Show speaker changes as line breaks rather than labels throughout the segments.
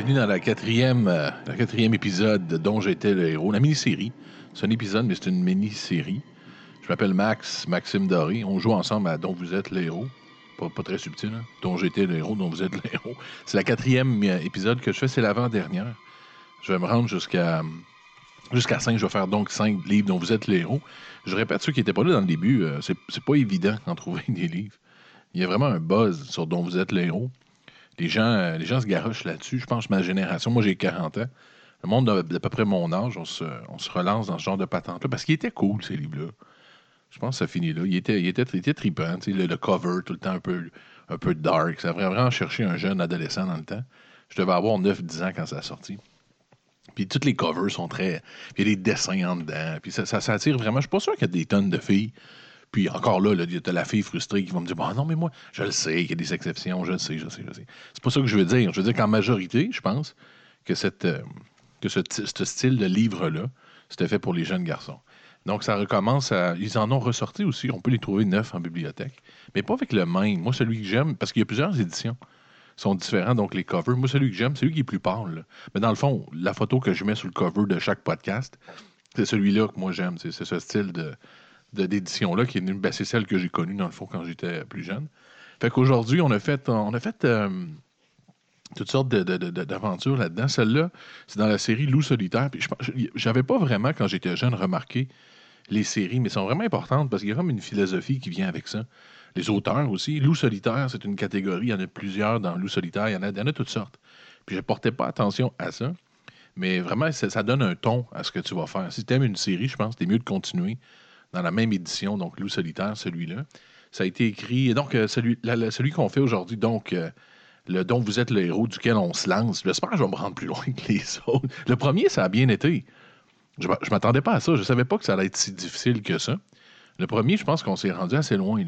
Bienvenue dans la quatrième, euh, le quatrième épisode de dont j'étais le héros, la mini-série. C'est un épisode, mais c'est une mini-série. Je m'appelle Max, Maxime Doré. On joue ensemble à Dont vous êtes le héros. Pas, très subtil, hein? Dont j'étais le héros, dont vous êtes le héros. C'est la quatrième euh, épisode que je fais, c'est l'avant-dernière. Je vais me rendre jusqu'à jusqu'à 5. Je vais faire donc 5 livres dont vous êtes le héros. Je répète, ceux qui n'étaient pas là dans le début, euh, c'est pas évident d'en trouver des livres. Il y a vraiment un buzz sur dont vous êtes le héros. Les gens, euh, les gens se garochent là-dessus. Je pense que ma génération, moi j'ai 40 ans. Le monde d'à peu près mon âge, on se, on se relance dans ce genre de patente-là parce qu'il était cool, ces livres-là. Je pense que ça finit là. Il était, il était, il était trippant. Le, le cover, tout le temps un peu, un peu dark. Ça vraiment cherché un jeune adolescent dans le temps. Je devais avoir 9-10 ans quand ça a sorti. Puis toutes les covers sont très. Puis il y a des dessins en dedans. Puis ça, ça, ça attire vraiment. Je suis pas sûr qu'il y a des tonnes de filles. Puis encore là, là, t'as la fille frustrée qui va me dire Bon, non, mais moi, je le sais qu'il y a des exceptions, je le sais, je le sais, je le sais. C'est pas ça que je veux dire. Je veux dire qu'en majorité, je pense que, cette, euh, que ce, style de livre-là, c'était fait pour les jeunes garçons. Donc, ça recommence à. Ils en ont ressorti aussi. On peut les trouver neufs en bibliothèque. Mais pas avec le même. Moi, celui que j'aime, parce qu'il y a plusieurs éditions sont différents, donc les covers. Moi, celui que j'aime, c'est celui qui est plus pâle. Mais dans le fond, la photo que je mets sur le cover de chaque podcast, c'est celui-là que moi j'aime. C'est ce style de- d'édition-là qui est ben, c'est celle que j'ai connue dans le fond quand j'étais plus jeune. Fait qu'aujourd'hui, on a fait on a fait euh, toutes sortes d'aventures là-dedans. Celle-là, c'est dans la série Loup solitaire. Puis j'avais pas vraiment, quand j'étais jeune, remarqué les séries, mais sont vraiment importantes parce qu'il y a comme une philosophie qui vient avec ça. Les auteurs aussi. Loup solitaire, c'est une catégorie. Il y en a plusieurs dans Loup solitaire. Il y en a, il y en a toutes sortes. Puis je portais pas attention à ça. Mais vraiment, ça, ça donne un ton à ce que tu vas faire. Si tu aimes une série, je pense que c'est mieux de continuer dans la même édition, donc Loup solitaire, celui-là. Ça a été écrit. et Donc, euh, celui, celui qu'on fait aujourd'hui, donc, euh, le dont vous êtes le héros duquel on se lance. J'espère que je vais me rendre plus loin que les autres. Le premier, ça a bien été. Je ne m'attendais pas à ça. Je savais pas que ça allait être si difficile que ça. Le premier, je pense qu'on s'est rendu assez loin.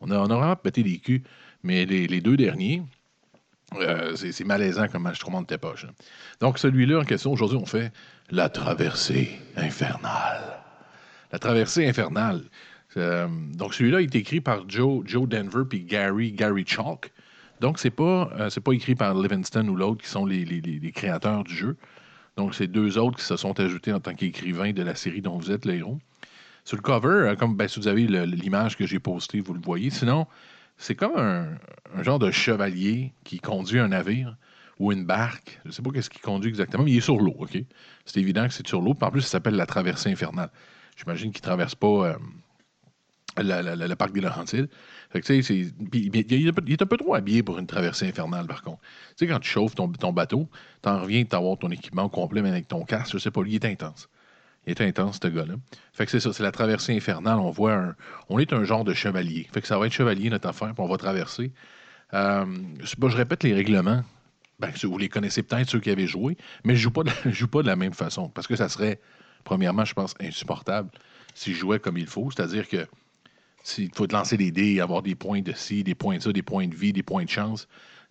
On, a, vraiment pété les culs. Mais les, deux derniers, euh, c'est malaisant comment je trouve tes poches. Donc, celui-là en question, aujourd'hui, on fait la traversée infernale. La traversée infernale. Euh, donc, celui-là est écrit par Joe, Denver puis Gary, Gary Chalk. Donc, c'est pas, euh, pas écrit par Livingston ou l'autre qui sont les, les- les- les créateurs du jeu. Donc, c'est deux autres qui se sont ajoutés en tant qu'écrivains de la série dont vous êtes le héros. Sur le cover, euh, comme ben, si vous avez l'image que j'ai postée, vous le voyez. Sinon, c'est comme un, genre de chevalier qui conduit un navire ou une barque. Je ne sais pas qu'est-ce qu'il conduit exactement, mais il est sur l'eau? C'est évident que c'est sur l'eau. En plus, ça s'appelle la traversée infernale. J'imagine qu'il ne traverse pas euh, le parc des Laurentides. Il, est un peu- trop habillé pour une traversée infernale, par contre. Tu sais, quand tu chauffes ton, ton bateau, t'en reviens de t'avoir ton équipement complet, mais avec ton casque, je sais pas, lui, il est intense. Il est intense, ce gars-là. Fait que c'est ça, c'est la traversée infernale. On voit. On est un genre de chevalier. Fait que ça va être chevalier, notre affaire, puis on va traverser. Euh, je répète les règlements. Ben, vous les connaissez peut-être, ceux qui avaient joué, mais je joue pas de, je joue pas de la même façon. Parce que ça serait, premièrement, je pense, insupportable si je jouais comme il faut. C'est-à-dire que s'il faut te lancer des dés, avoir des points de ci, des points de ça, des points de vie, des points de chance.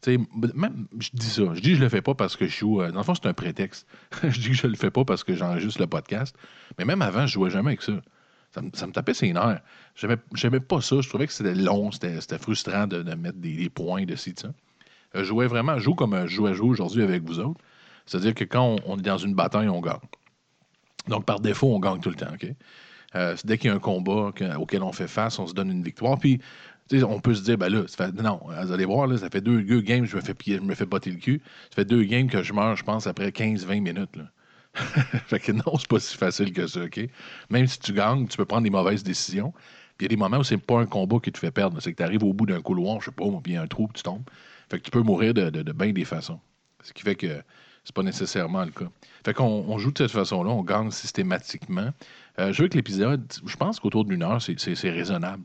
Même, je dis ça. Je dis que je le fais pas parce que je joue. euh, dans le fond, c'est un prétexte. je dis que je le fais pas parce que j'enregistre le podcast. Mais même avant, je jouais jamais avec ça. Ça me, tapait ses nerfs. J'aimais pas ça. Je trouvais que c'était long, c'était frustrant de, mettre des, points de ci, de ça. Je jouais vraiment, je joue comme je joue à jouer aujourd'hui avec vous autres. C'est-à-dire que quand on est dans une bataille, on gagne. Donc, par défaut, on gagne tout le temps. OK? Euh, dès qu'il y a un combat que- auquel on fait face, on se donne une victoire. Puis, on peut se dire, ben là, non, vous allez voir, là, ça fait deux, games, je me fais, je me fais botter le cul. Ça fait deux games que je meurs, je pense, après 15-20 minutes. Là. fait que non, c'est pas si facile que ça, OK? Même si tu gagnes, tu peux prendre des mauvaises décisions. Puis il y a des moments où c'est pas un combat qui te fait perdre. C'est que tu arrives au bout d'un couloir, je sais pas, puis il un trou, puis tu tombes. Fait que tu peux mourir de, de, de bien des façons. Ce qui fait que c'est pas nécessairement le cas. Fait qu'on on joue de cette façon-là, on gagne systématiquement. Euh, je veux que l'épisode, je pense qu'autour d'une heure, c'est- raisonnable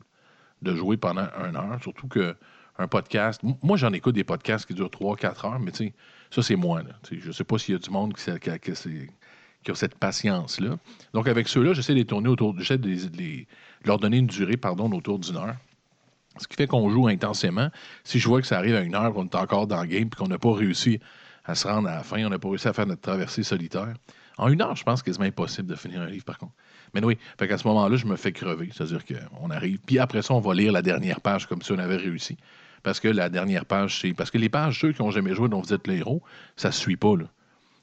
de jouer pendant une heure, surtout que un podcast. Moi, j'en écoute des podcasts qui durent 3-4 heures, mais tu ça, c'est moi. Là. Je sais pas s'il y a du monde qui, a- cette patience-là. Donc, avec ceux-là, j'essaie de les tourner autour, j'essaie de, de leur donner une durée, pardon, autour d'une heure. Ce qui fait qu'on joue intensément. Si je vois que ça arrive à une heure, qu'on est encore dans le game, puis qu'on n'a pas réussi à se rendre à la fin, on n'a pas réussi à faire notre traversée solitaire. En une heure, je pense que c'est impossible de finir un livre, par contre. Mais oui, fait qu'à ce moment-là, je me fais crever. C'est-à-dire qu'on arrive. Puis après ça, on va lire la dernière page comme si on avait réussi. Parce que la dernière page, c'est. Parce que les pages, ceux qui n'ont jamais joué, dont vous êtes le héros, ça ne suit pas. Là.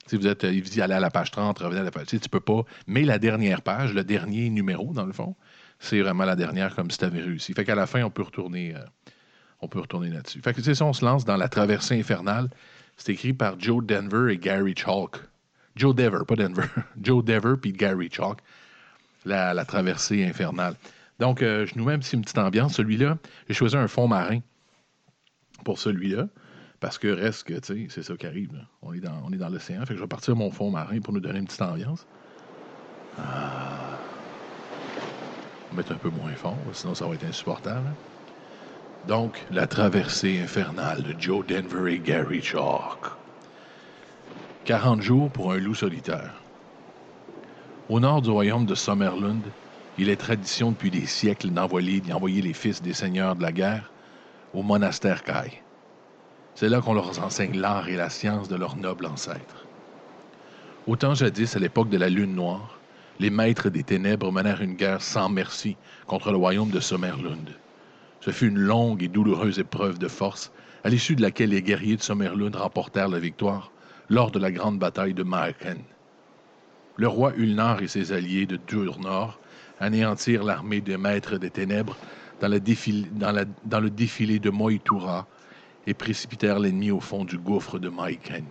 Si vous êtes, il vous dit aller à la page 30, revenez à la page. Tu ne peux pas. Mais la dernière page, le dernier numéro, dans le fond, c'est vraiment la dernière comme si tu avais réussi. Fait qu'à la fin, on peut retourner, euh, retourner là-dessus. Fait que c'est on se lance dans la traversée infernale. C'est écrit par Joe Denver et Gary Chalk. Joe Dever, pas Denver. Joe Dever puis Gary Chalk. La, traversée infernale. Donc, euh, je nous mets un une petite ambiance. Celui-là, j'ai choisi un fond marin pour celui-là. Parce que reste que, tu sais, c'est ça qui arrive. On est dans, dans l'océan. Fait que je vais partir mon fond marin pour nous donner une petite ambiance. Ah. On va mettre un peu moins fort, sinon ça va être insupportable. Donc, la traversée infernale de Joe Denver et Gary Chalk. 40 jours pour un loup solitaire. Au nord du royaume de Summerlund, il est tradition depuis des siècles d'envoyer, d'envoyer les fils des seigneurs de la guerre au monastère Kai. C'est là qu'on leur enseigne l'art et la science de leurs nobles ancêtres. Autant jadis, à l'époque de la Lune Noire, les maîtres des ténèbres menèrent une guerre sans merci contre le royaume de Sommerlund. Ce fut une longue et douloureuse épreuve de force, à l'issue de laquelle les guerriers de Sommerlund remportèrent la victoire lors de la grande bataille de Marken. Le roi Ulnar et ses alliés de Durnor anéantirent l'armée des maîtres des ténèbres dans, le défilé de Moitura et précipitèrent l'ennemi au fond du gouffre de Maiken.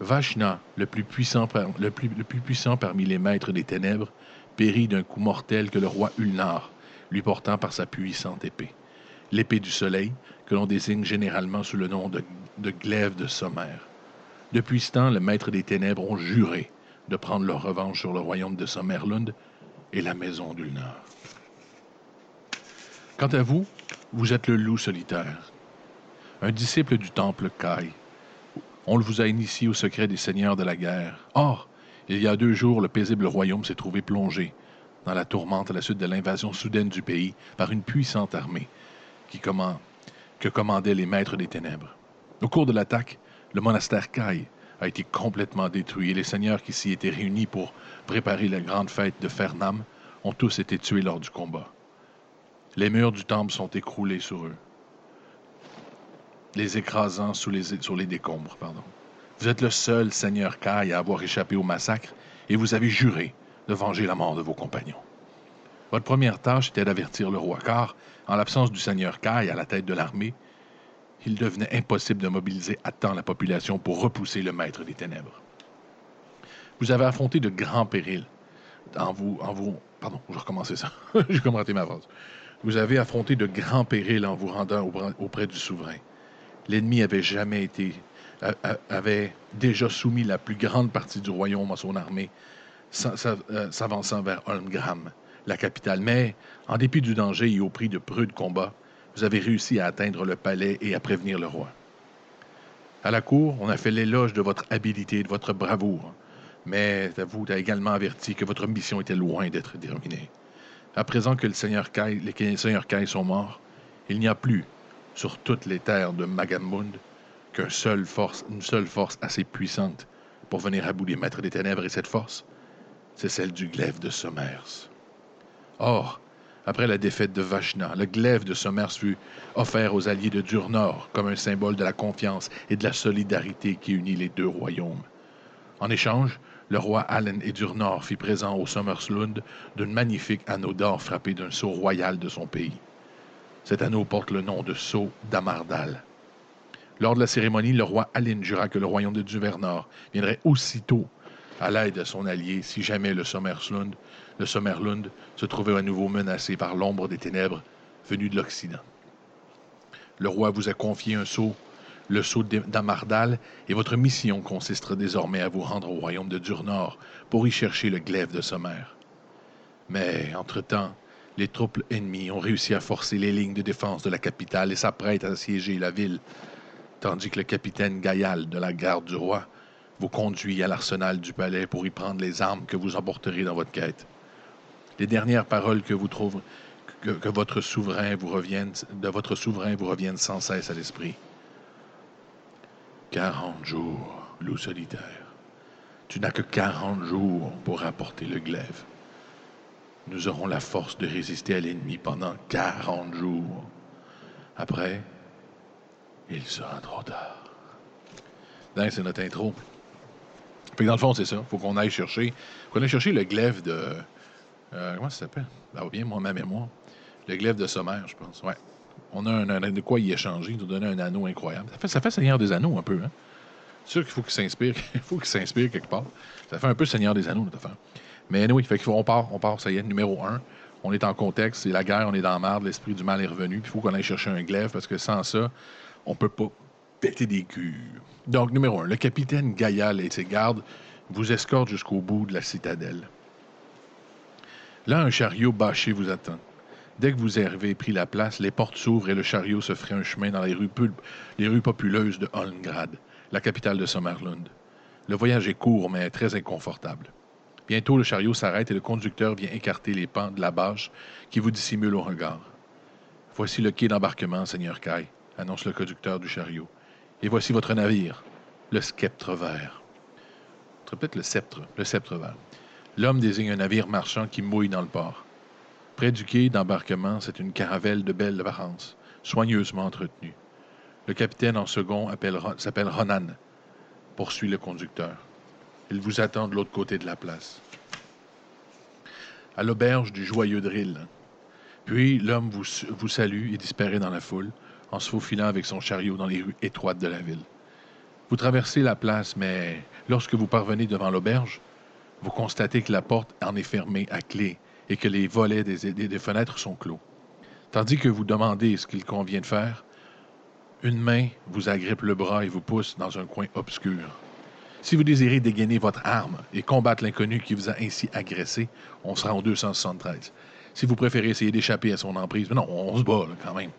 Vashna, le plus puissant parmi les maîtres des ténèbres, périt d'un coup mortel que le roi Ulnar, lui portant par sa puissante épée. L'épée du soleil, que l'on désigne généralement sous le nom de, glaive de sommaire. Depuis ce temps, les maîtres des ténèbres ont juré de prendre leur revanche sur le royaume de Sommerlund et la maison d'Ulnar. Quant à vous, vous êtes le loup solitaire, un disciple du temple Kai. On vous a initié au secret des seigneurs de la guerre. Or, il y a deux jours, le paisible royaume s'est trouvé plongé dans la tourmente à la suite de l'invasion soudaine du pays par une puissante armée que commandaient les maîtres des ténèbres. Au cours de l'attaque, le monastère Kai a été complètement détruit et les seigneurs qui s'y étaient réunis pour préparer la grande fête de Fernam ont tous été tués lors du combat. Les murs du temple sont écroulés sur eux, les écrasant sur les décombres. Vous êtes le seul seigneur Kai à avoir échappé au massacre et vous avez juré de venger la mort de vos compagnons. Votre première tâche était d'avertir le roi, car, en l'absence du seigneur Kai à la tête de l'armée, il devenait impossible de mobiliser à temps la population pour repousser le maître des ténèbres. Vous avez affronté de grands périls en vous... Pardon, ça. Vous avez affronté de grands périls en vous rendant auprès du souverain. L'ennemi avait jamais été avait déjà soumis la plus grande partie du royaume à son armée, s'avançant vers Holmgram, la capitale. Mais, en dépit du danger et au prix de peu de combats, vous avez réussi à atteindre le palais et à prévenir le roi. À la cour, on a fait l'éloge de votre habileté et de votre bravoure, mais vous a également averti que votre mission était loin d'être terminée. À présent que le Seigneur Kai, les seigneurs Kai sont morts, il n'y a plus, sur toutes les terres de Magamund, qu'une seule force, une seule force assez puissante pour venir à bout des maîtres des ténèbres, et cette force, c'est celle du glaive de Somers. Or, après la défaite de Vachna, le glaive de Somers fut offert aux alliés de Durnor comme un symbole de la confiance et de la solidarité qui unit les deux royaumes. En échange, le roi Allen et Durnor fit présent au Sommerslund d'un magnifique anneau d'or frappé d'un sceau royal de son pays. Cet anneau porte le nom de sceau d'Amardal. Lors de la cérémonie, le roi Allen jura que le royaume de Duvernor viendrait aussitôt à l'aide de son allié si jamais le Sommerslund le Sommerlund se trouvait à nouveau menacé par l'ombre des ténèbres venues de l'Occident. Le roi vous a confié un sceau, le sceau d'Amardal, et votre mission consistera désormais à vous rendre au royaume de Durnor pour y chercher le glaive de Sommer. Mais, entre-temps, les troupes ennemies ont réussi à forcer les lignes de défense de la capitale et s'apprêtent à assiéger la ville, tandis que le capitaine Gaïal de la garde du roi vous conduit à l'arsenal du palais pour y prendre les armes que vous emporterez dans votre quête les dernières paroles que vous trouvez, que, votre souverain vous revienne, de votre souverain vous reviennent sans cesse à l'esprit. Quarante jours, loup solitaire. Tu n'as que quarante jours pour rapporter le glaive. Nous aurons la force de résister à l'ennemi pendant quarante jours. Après, il sera trop tard. C'est notre intro. Fait que dans le fond, c'est ça. Faut qu'on aille chercher. Faut qu'on aille chercher le glaive de. Euh, comment ça s'appelle? Va bien, moi, ma mémoire. Le glaive de sommaire, je pense. Ouais. On a un, de quoi y échanger. Nous donner un anneau incroyable. Ça fait, ça fait Seigneur des Anneaux un peu, hein? C'est sûr qu'il faut qu'il s'inspire. Il faut qu'il s'inspire quelque part. Ça fait un peu Seigneur des Anneaux, notre affaire. Mais oui, fait qu'il faut, on part, on part, ça y est, numéro un. On est en contexte, c'est la guerre, on est dans la merde, l'esprit du mal est revenu, puis il faut qu'on aille chercher un glaive parce que sans ça, on peut pas péter des culs. Donc, numéro un, le capitaine Gaïal et ses gardes vous escortent jusqu'au bout de la citadelle. Là, un chariot bâché vous attend. Dès que vous avez pris la place, les portes s'ouvrent et le chariot se ferait un chemin dans les rues, les rues populeuses de Holmgrad, la capitale de Sommerlund. Le voyage est court, mais très inconfortable. Bientôt, le chariot s'arrête et le conducteur vient écarter les pans de la bâche qui vous dissimule au regard. Voici le quai d'embarquement, Seigneur Kai, annonce le conducteur du chariot. Et voici votre navire, le sceptre vert. Peut-être le sceptre, le sceptre vert. L'homme désigne un navire marchand qui mouille dans le port. Près du quai d'embarquement, c'est une caravelle de belle apparence, soigneusement entretenue. Le capitaine en second s'appelle Ronan, poursuit le conducteur. Il vous attend de l'autre côté de la place. À l'auberge du joyeux drill. Puis l'homme vous salue et disparaît dans la foule, en se faufilant avec son chariot dans les rues étroites de la ville. Vous traversez la place, mais lorsque vous parvenez devant l'auberge, vous constatez que la porte en est fermée à clé et que les volets des, fenêtres sont clos. Tandis que vous demandez ce qu'il convient de faire, une main vous agrippe le bras et vous pousse dans un coin obscur. Si vous désirez dégainer votre arme et combattre l'inconnu qui vous a ainsi agressé, on sera en 273. Si vous préférez essayer d'échapper à son emprise, mais non, on se bat quand même.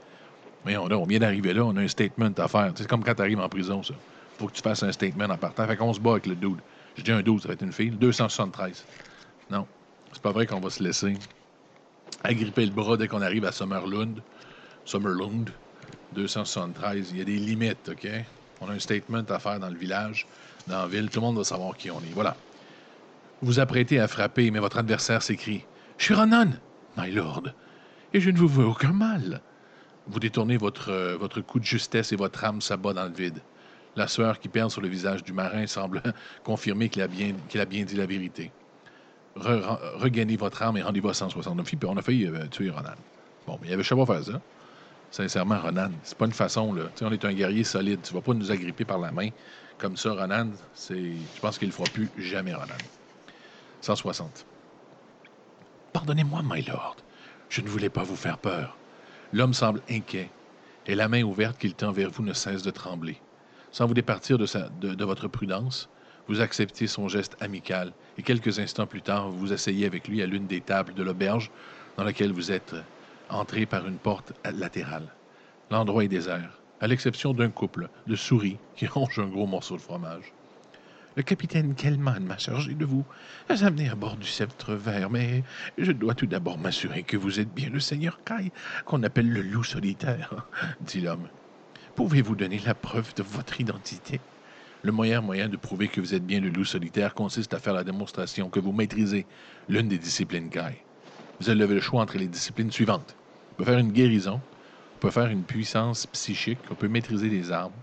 Mais on, on vient d'arriver là, on a un statement à faire. C'est comme quand tu arrives en prison, ça. faut que tu fasses un statement en partant. Fait qu'on se bat avec le dude. Je dis un 12, ça va être une fille. 273. Non, c'est pas vrai qu'on va se laisser agripper le bras dès qu'on arrive à Summerlund. Summerlund, 273. Il y a des limites, OK? On a un statement à faire dans le village, dans la ville. Tout le monde va savoir qui on est. Voilà. Vous vous apprêtez à frapper, mais votre adversaire s'écrie Je suis Ronan, my lord, et je ne vous veux aucun mal. Vous détournez votre, euh, votre coup de justesse et votre âme s'abat dans le vide. La sueur qui perle sur le visage du marin semble confirmer qu'il a, bien, dit la vérité. Re- re- regagnez votre âme et rendez-vous à 169 filles, puis on a failli euh, tuer Ronan. Bon, mais il avait pas faire ça. Sincèrement, Ronan, c'est pas une façon, là. Tu sais, on est un guerrier solide. Tu vas pas nous agripper par la main. Comme ça, Ronan. Je pense qu'il le fera plus jamais, Ronan. 160. Pardonnez-moi, my lord. Je ne voulais pas vous faire peur. L'homme semble inquiet, et la main ouverte qu'il tend vers vous ne cesse de trembler. Sans vous départir de, votre prudence, vous acceptez son geste amical, et quelques instants plus tard, vous vous asseyez avec lui à l'une des tables de l'auberge dans laquelle vous êtes entré par une porte latérale. L'endroit est désert, à l'exception d'un couple de souris qui rongent un gros morceau de fromage. Le capitaine Kellman m'a chargé de vous amener à bord du sceptre vert, mais je dois tout d'abord m'assurer que vous êtes bien le seigneur Kai, qu'on appelle le loup solitaire, dit l'homme. Pouvez-vous donner la preuve de votre identité? Le meilleur moyen de prouver que vous êtes bien le loup solitaire consiste à faire la démonstration que vous maîtrisez l'une des disciplines Kai. Vous avez le choix entre les disciplines suivantes. On peut faire une guérison, on peut faire une puissance psychique, on peut maîtriser les armes,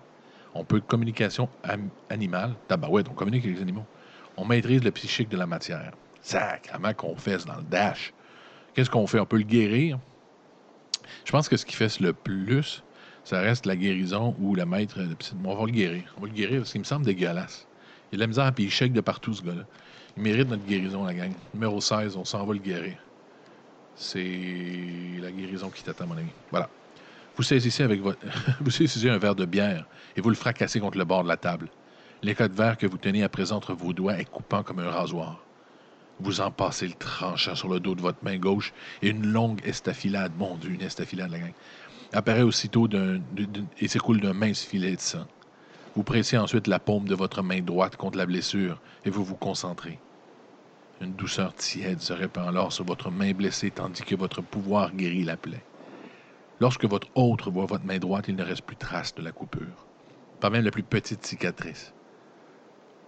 on peut communication animale. Tabarouette, on communique avec les animaux. On maîtrise le psychique de la matière. Sacrement qu'on fesse dans le dash. Qu'est-ce qu'on fait? On peut le guérir? Je pense que ce qui fait le plus, ça reste la guérison ou la maître de On va le guérir. On va le guérir parce qu'il me semble dégueulasse. Il a de la misère puis il shake de partout, ce gars-là. Il mérite notre guérison, la gang. Numéro 16, on s'en va le guérir. C'est la guérison qui t'attend, mon ami. Voilà. Vous saisissez avec votre... vous saisissez un verre de bière et vous le fracassez contre le bord de la table. L'écot de verre que vous tenez à présent entre vos doigts est coupant comme un rasoir. Vous en passez le tranchant sur le dos de votre main gauche et une longue estafilade, mon Dieu, une estafilade, la gang, apparaît aussitôt et s'écoule d'un mince filet de sang. Vous pressez ensuite la paume de votre main droite contre la blessure et vous vous concentrez. Une douceur tiède se répand alors sur votre main blessée tandis que votre pouvoir guérit la plaie. Lorsque votre autre voit votre main droite, il ne reste plus trace de la coupure, pas même la plus petite cicatrice.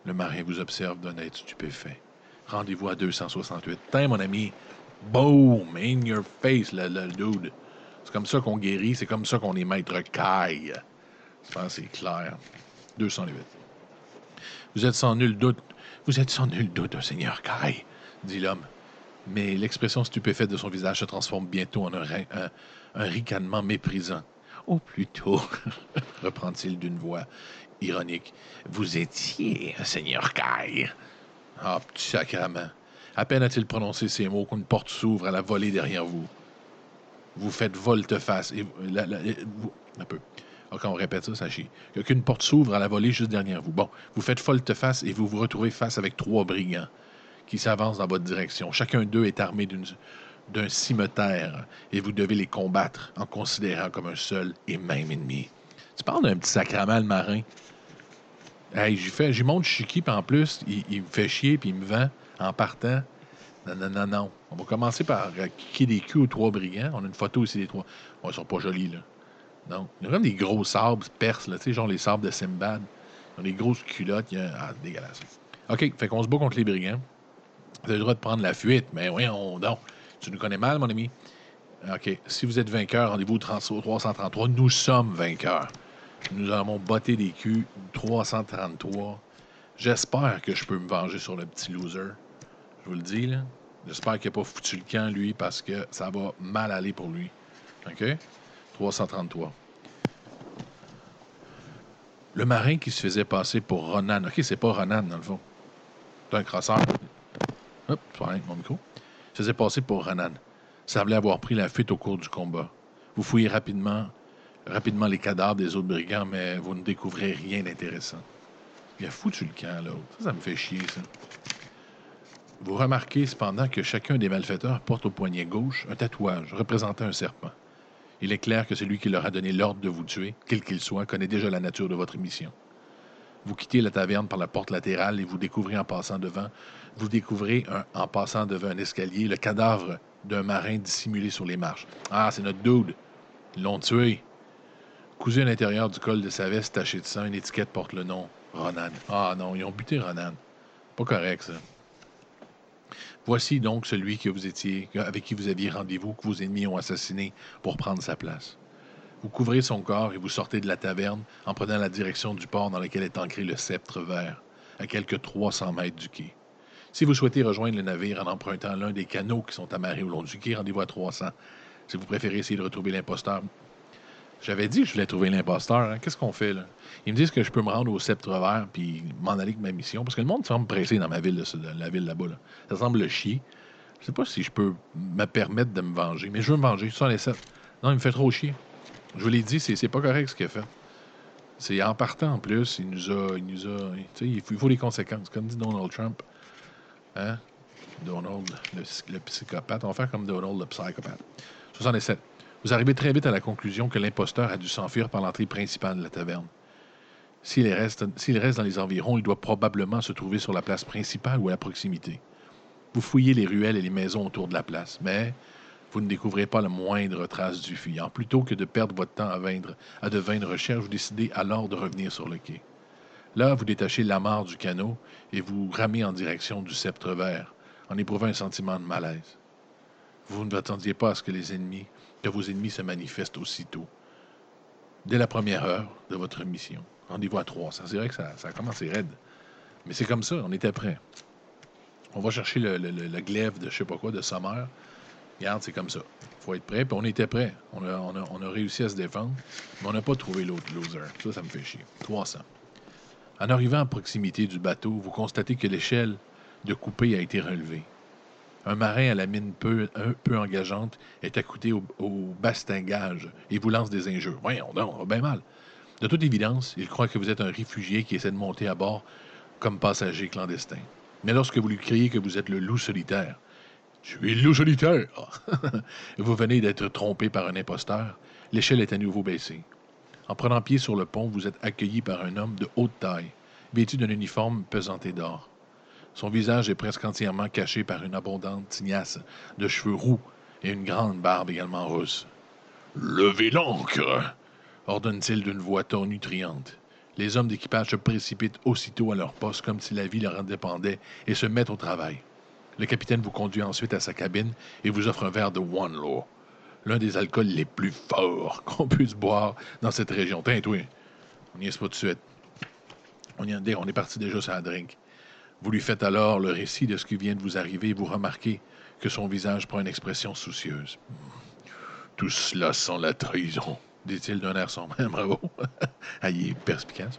Le marin vous observe d'un air stupéfait. Rendez-vous à 268. Tiens, mon ami. Boom! In your face, le, le dude. C'est comme ça qu'on guérit, c'est comme ça qu'on est maître caille. Je pense c'est clair. 208. Vous êtes sans nul doute. Vous êtes sans nul doute un seigneur Kai, dit l'homme. Mais l'expression stupéfaite de son visage se transforme bientôt en un, un, un ricanement méprisant. Ou plutôt, reprend-il d'une voix ironique, vous étiez un seigneur Kai. Ah, petit sacrement. À peine a-t-il prononcé ces mots qu'une porte s'ouvre à la volée derrière vous. Vous faites volte-face. Et, vous, un peu. Alors, quand on répète ça, a qu'une porte s'ouvre à la volée juste derrière vous. Bon, vous faites volte-face et vous vous retrouvez face avec trois brigands qui s'avancent dans votre direction. Chacun d'eux est armé d'un cimetière et vous devez les combattre en considérant comme un seul et même ennemi. Tu parles d'un petit sacrament, le marin. Hey, j'y fais, j'y monte chiqui, puis en plus, il, me fait chier, puis il me vend en partant. Non, non, non, non. On va commencer par kicker des culs aux trois brigands. On a une photo ici des trois. Bon, ils sont pas jolis, là. Non. Il y a vraiment des gros sabres perses, là, tu sais, genre les sabres de Simbad. Ils ont des grosses culottes. Il. Ah, dégueulasse. OK, fait qu'on se bat contre les brigands. Vous avez le droit de prendre la fuite, mais voyons donc. Tu nous connais mal, mon ami. OK. Si vous êtes vainqueur, rendez-vous au 333. Nous sommes vainqueurs. Nous avons botté des culs 333. J'espère que je peux me venger sur le petit loser. Je vous le dis, là. J'espère qu'il n'a pas foutu le camp, lui, parce que ça va mal aller pour lui. OK? 333. Le marin qui se faisait passer pour Ronan. OK, c'est pas Ronan, dans le fond. C'est un crosseur. Hop, mon micro. Faisait passer pour Ronan. Semblait avoir pris la fuite au cours du combat. Vous fouillez rapidement, rapidement les cadavres des autres brigands, mais vous ne découvrez rien d'intéressant. Il a foutu le camp, l'autre. Ça, ça me fait chier, ça. Vous remarquez cependant que chacun des malfaiteurs porte au poignet gauche un tatouage représentant un serpent. Il est clair que celui qui leur a donné l'ordre de vous tuer, quel qu'il soit, connaît déjà la nature de votre mission. Vous quittez la taverne par la porte latérale et vous découvrez en passant devant, vous découvrez un, en passant devant un escalier le cadavre d'un marin dissimulé sur les marches. Ah, c'est notre dude. Ils l'ont tué. Cousu à l'intérieur du col de sa veste taché de sang, une étiquette porte le nom Ronan. Ah non, ils ont buté Ronan. Pas correct, ça. Voici donc celui que vous étiez, avec qui vous aviez rendez-vous, que vos ennemis ont assassiné pour prendre sa place. Vous couvrez son corps et vous sortez de la taverne en prenant la direction du port dans lequel est ancré le sceptre vert, à quelques 300 mètres du quai. Si vous souhaitez rejoindre le navire en empruntant l'un des canaux qui sont amarrés au long du quai, rendez-vous à 300. Si vous préférez essayer de retrouver l'imposteur, j'avais dit que je voulais trouver l'imposteur. Hein? Qu'est-ce qu'on fait, là? Ils me disent que je peux me rendre au sceptre vert puis m'en aller avec ma mission. Parce que le monde semble pressé dans ma ville, la ville là-bas. Là. Ça semble chier. Je sais pas si je peux me permettre de me venger. Mais je veux me venger. Ça, les sept. Non, il me fait trop chier. Je vous l'ai dit, c'est pas correct ce qu'il a fait. C'est en partant en plus, il nous a. Il nous a. Il faut, il les conséquences. Comme dit Donald Trump. Hein? Donald, le, le psychopathe. On va faire comme Donald, le psychopathe. 67. Vous arrivez très vite à la conclusion que l'imposteur a dû s'enfuir par l'entrée principale de la taverne. S'il reste, reste, dans les environs, il doit probablement se trouver sur la place principale ou à la proximité. Vous fouillez les ruelles et les maisons autour de la place, mais vous ne découvrez pas la moindre trace du fuyant. Plutôt que de perdre votre temps à, de vaines recherches, vous décidez alors de revenir sur le quai. Là, vous détachez l'amarre du canot et vous ramez en direction du sceptre vert, en éprouvant un sentiment de malaise. Vous ne vous attendiez pas à ce que les ennemis que vos ennemis se manifestent aussitôt. Dès la première heure de votre mission. Rendez-vous à 300. C'est vrai que ça, ça a commencé raide. Mais c'est comme ça, on était prêts. On va chercher le, glaive de je sais pas quoi, de Summer. Regarde, c'est comme ça. Il faut être prêt. Puis on était prêt. On a, a, a, réussi à se défendre. Mais on n'a pas trouvé l'autre loser. Ça, ça me fait chier. 300. En arrivant à proximité du bateau, vous constatez que l'échelle de coupée a été relevée. Un marin à la mine peu, engageante est accoudé au, bastingage et vous lance des injures. Voyons donc, on va bien mal. De toute évidence, il croit que vous êtes un réfugié qui essaie de monter à bord comme passager clandestin. Mais lorsque vous lui criez que vous êtes le loup solitaire, je suis loup solitaire, vous venez d'être trompé par un imposteur, l'échelle est à nouveau baissée. En prenant pied sur le pont, vous êtes accueilli par un homme de haute taille, vêtu d'un uniforme pesanté d'or. Son visage est presque entièrement caché par une abondante tignasse de cheveux roux et une grande barbe également rousse. Levez l'ancre ordonne-t-il d'une voix tonitruante. Les hommes d'équipage se précipitent aussitôt à leur poste comme si la vie leur en dépendait et se mettent au travail. Le capitaine vous conduit ensuite à sa cabine et vous offre un verre de One Law. l'un des alcools les plus forts qu'on puisse boire dans cette région. Tiens, toi, on n'y est pas tout de suite. On, y est, on est parti déjà sur la drink. Vous lui faites alors le récit de ce qui vient de vous arriver et vous remarquez que son visage prend une expression soucieuse. Tout cela sent la trahison, dit-il d'un air sombre. Bravo. ah, perspicace.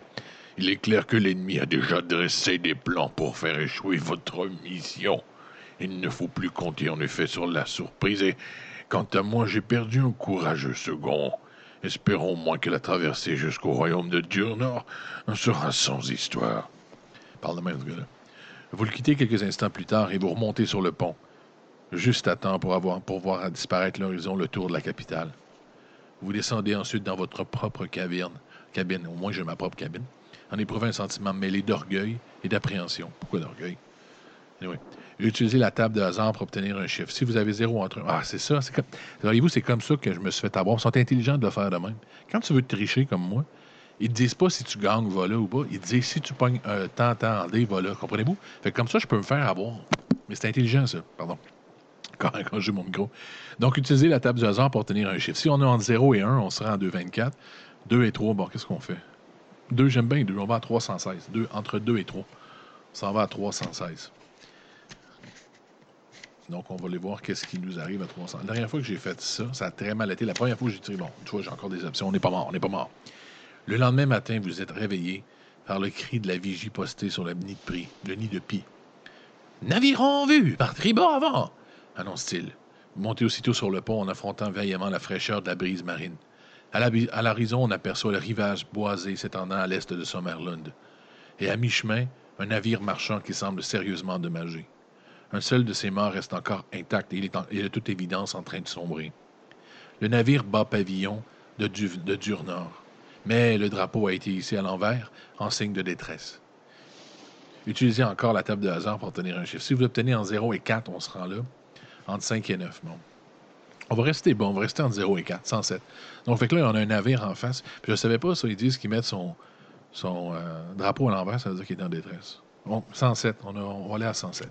Il est clair que l'ennemi a déjà dressé des plans pour faire échouer votre mission. Il ne faut plus compter en effet sur la surprise et, quant à moi, j'ai perdu un courageux second. Espérons au moins que la traversée jusqu'au royaume de Durnor sera sans histoire. Parle de Vous le quittez quelques instants plus tard et vous remontez sur le pont juste à temps pour, avoir, pour voir disparaître l'horizon le tour de la capitale. Vous descendez ensuite dans votre propre caverne, cabine, au moins j'ai ma propre cabine, en éprouvant un sentiment mêlé d'orgueil et d'appréhension. Pourquoi d'orgueil? Utilisez la table de hasard pour obtenir un chiffre. Si vous avez zéro entre un... Ah, c'est ça. C'est comme... Voyez-vous, c'est comme ça que je me suis fait avoir. Ils sont intelligents de le faire de même. Quand tu veux te tricher comme moi, ils te disent pas si tu gagnes, va ou pas. Ils te disent si tu pognes un temps, temps, dé, va là. Comprenez-vous? Fait comme ça, je peux me faire avoir. Mais c'est intelligent, ça. Pardon quand, j'ai mon micro. Donc, utilisez la table du hasard pour obtenir un chiffre. Si on est entre 0 et 1, on sera en 2,24. 2 et 3, bon, qu'est-ce qu'on fait? 2, j'aime bien 2. On va à 316. 2, entre 2 et 3. On s'en va à 316. Donc, on va aller voir qu'est-ce qui nous arrive à 300. La dernière fois que j'ai fait ça, ça a très mal été. La première fois, j'ai dit, bon, tu vois, j'ai encore des options. On n'est pas mort, on n'est pas mort. Le lendemain matin, vous êtes réveillé par le cri de la vigie postée sur le nid de prix, le nid de pie. Navire en vue, par tribord avant annonce-t-il. Montez aussitôt sur le pont en affrontant vaillamment la fraîcheur de la brise marine. À l'horizon, on aperçoit le rivage boisé s'étendant à l'est de Sommerlund. Et à mi-chemin, un navire marchand qui semble sérieusement endommagé. Un seul de ses morts reste encore intact et il est, de toute évidence en train de sombrer. Le navire bat pavillon de, de Dur-Nord, mais le drapeau a été hissé à l'envers en signe de détresse. Utilisez encore la table de hasard pour obtenir un chiffre. Si vous obtenez en 0 et 4, on se rend là entre 5 et 9. Bon. On va rester bon, on va rester entre 0 et 4, 107. Donc, fait que là, on a un navire en face. Je ne savais pas, ça, ils disent qu'ils mettent son, son euh, drapeau à l'envers, ça veut dire qu'il est en détresse. Bon, 107, on, on va aller à 107.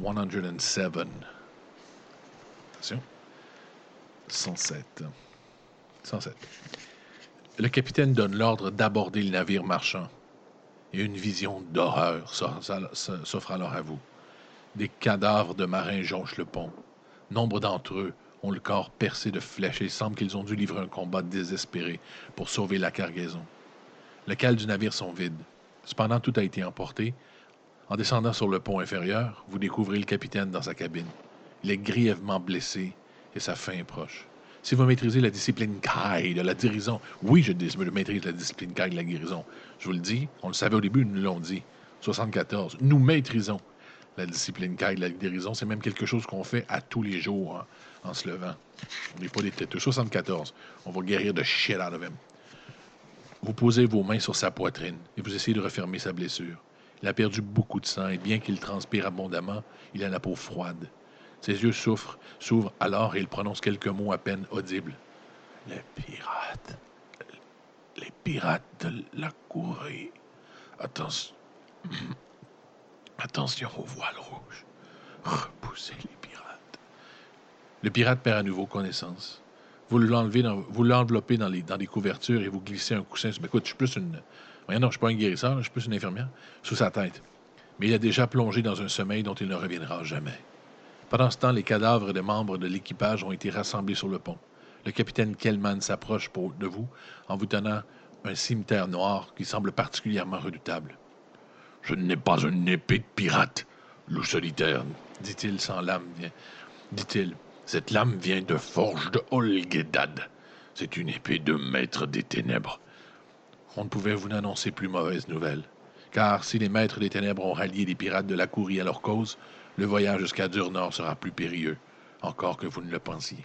107. Attention. 107. 107. Le capitaine donne l'ordre d'aborder le navire marchand. Et une vision d'horreur s'offre alors à vous. Des cadavres de marins jonchent le pont. Nombre d'entre eux ont le corps percé de flèches et il semble qu'ils ont dû livrer un combat désespéré pour sauver la cargaison. Les cales du navire sont vides. Cependant, tout a été emporté. En descendant sur le pont inférieur, vous découvrez le capitaine dans sa cabine. Il est grièvement blessé et sa fin est proche. Si vous maîtrisez la discipline Kai de la guérison, oui, je maîtrise la discipline Kai de la guérison. Je vous le dis, on le savait au début, nous l'ont dit. 74. Nous maîtrisons la discipline de la guérison. C'est même quelque chose qu'on fait à tous les jours hein, en se levant. On n'est pas des têteux. 74. On va guérir de shit out of him. Vous posez vos mains sur sa poitrine et vous essayez de refermer sa blessure. Il a perdu beaucoup de sang et bien qu'il transpire abondamment, il a la peau froide. Ses yeux souffrent, s'ouvrent alors et il prononce quelques mots à peine audibles. Les pirates. Les pirates de la courée. Attention. Attention au voile rouge. Repoussez les pirates. Le pirate perd à nouveau connaissance. Vous l'enlevez, vous l'enveloppez dans, les, dans des couvertures et vous glissez un coussin. Mais écoute, je suis plus une. Voyons, non, je suis pas un guérisseur, je suis plus une infirmière. Sous sa tête. Mais il a déjà plongé dans un sommeil dont il ne reviendra jamais. Pendant ce temps, les cadavres des membres de l'équipage ont été rassemblés sur le pont. Le capitaine Kellman s'approche de vous en vous tenant un cimetière noir qui semble particulièrement redoutable. Je n'ai pas une épée de pirate, loup solitaire, dit-il sans lame. Dit-il, cette lame vient de forge de Olgedad. C'est une épée de maître des ténèbres. On ne pouvait vous annoncer plus mauvaise nouvelle. Car si les maîtres des ténèbres ont rallié les pirates de la Courie à leur cause, le voyage jusqu'à Durnor sera plus périlleux, encore que vous ne le pensiez.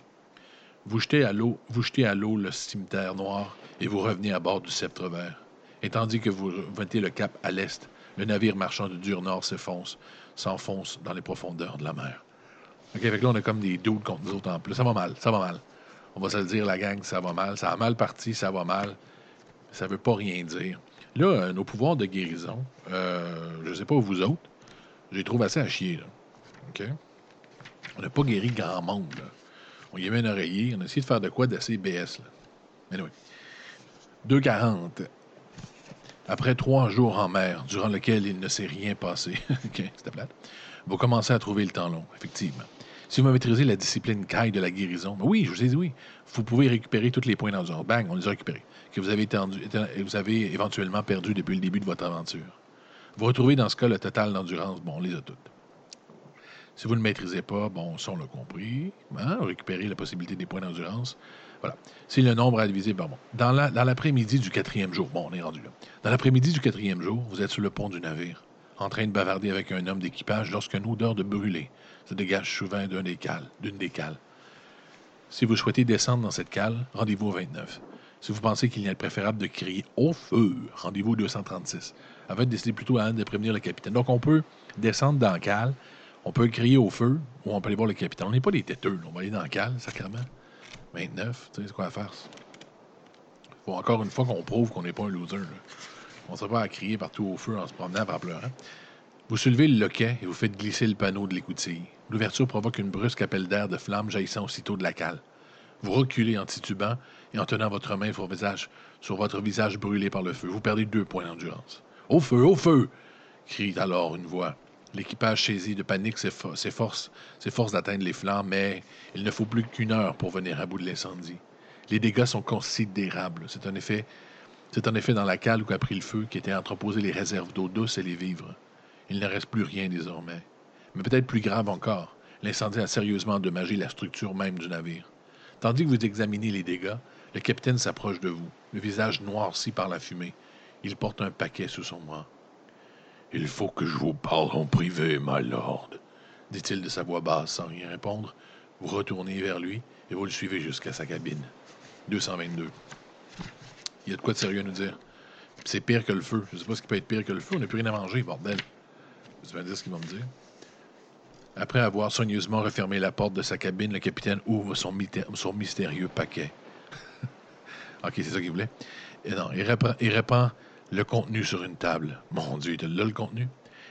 Vous jetez à l'eau, vous jetez à l'eau le cimetière noir et vous revenez à bord du sceptre vert. Et tandis que vous mettez le cap à l'est, le navire marchand du Dur Nord s'enfonce, dans les profondeurs de la mer. OK, fait là, on a comme des doutes contre nous autres en plus. Ça va mal, ça va mal. On va se le dire, la gang, ça va mal. Ça a mal parti, ça va mal. Ça veut pas rien dire. Là, euh, nos pouvoirs de guérison, euh, je sais pas vous autres, je les trouve assez à chier. Là. On n'a pas guéri grand monde. On y avait un oreiller. On a essayé de faire de quoi d'assez BS. Là. Mais anyway. 2,40. Après trois jours en mer, durant lesquels il ne s'est rien passé, c'était plate, vous commencez à trouver le temps long, effectivement. Si vous maîtrisez la discipline caille de la guérison, ben oui, je vous ai dit oui, vous pouvez récupérer tous les points d'endurance. Bang, on les a récupérés. Que vous avez, éventuellement perdu depuis le début de votre aventure. Vous retrouvez dans ce cas le total d'endurance. Bon, on les a toutes. Si vous ne maîtrisez pas, bon, ça on l'a compris. Hein, la possibilité des points d'endurance. Voilà. C'est le nombre à diviser par bon. Dans l'après-midi du quatrième jour, bon, on est rendu là. Dans l'après-midi du quatrième jour, vous êtes sur le pont du navire, en train de bavarder avec un homme d'équipage lorsqu'une odeur de brûlé se dégage souvent d'un des cales, d'une des cales. Si vous souhaitez descendre dans cette cale, rendez-vous au 29. Si vous pensez qu'il y a préférable de crier au feu, rendez-vous au 236. Avant de décider plutôt à de prévenir le capitaine. Donc, on peut descendre dans la cale, on peut crier au feu, ou on peut aller voir le capitaine. On n'est pas des têteux, on va aller dans la cale, sacrément. 29, tu sais, c'est quoi la farce? faut encore une fois qu'on prouve qu'on n'est pas un loser. On ne sera pas à crier partout au feu en se promenant par pleurant. Vous soulevez le loquet et vous faites glisser le panneau de l'écoutille. L'ouverture provoque une brusque appel d'air de flamme jaillissant aussitôt de la cale. Vous reculez en titubant et en tenant votre main sur, votre visage brûlé par le feu. Vous perdez deux points d'endurance. Au feu, au feu! crie alors une voix. L'équipage saisi de panique s'efforce, d'atteindre les flammes, mais il ne faut plus qu'une heure pour venir à bout de l'incendie. Les dégâts sont considérables. C'est en effet, c'est en effet dans la cale où a pris le feu qu'étaient entreposées les réserves d'eau douce et les vivres. Il ne reste plus rien désormais. Mais peut-être plus grave encore, l'incendie a sérieusement endommagé la structure même du navire. Tandis que vous examinez les dégâts, le capitaine s'approche de vous, le visage noirci par la fumée. Il porte un paquet sous son bras. Il faut que je vous parle en privé, my lord, dit-il de sa voix basse sans rien répondre. Vous retournez vers lui et vous le suivez jusqu'à sa cabine. 222. Il y a de quoi de sérieux à nous dire. C'est pire que le feu. Je ne sais pas ce qui peut être pire que le feu. On n'a plus rien à manger, bordel. Vous allez dire ce qu'ils vont me dire? Après avoir soigneusement refermé la porte de sa cabine, le capitaine ouvre son, mystérieux paquet. OK, c'est ça qu'il voulait. Et non, il répand, il répand le contenu sur une table. Mon Dieu, il là le contenu.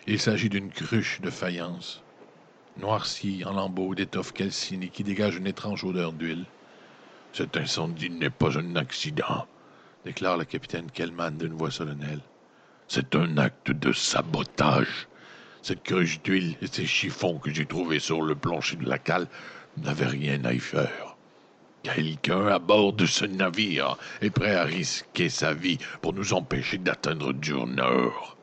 Il s'agit d'une cruche de faïence, noircie en lambeaux d'étoffe calcinée qui dégage une étrange odeur d'huile. Cet incendie n'est pas un accident, déclare le capitaine Kellman d'une voix solennelle. C'est un acte de sabotage. Cette cruche d'huile et ces chiffons que j'ai trouvés sur le plancher de la cale n'avaient rien à y faire. Quelqu'un à bord de ce navire est prêt à risquer sa vie pour nous empêcher d'atteindre Nord.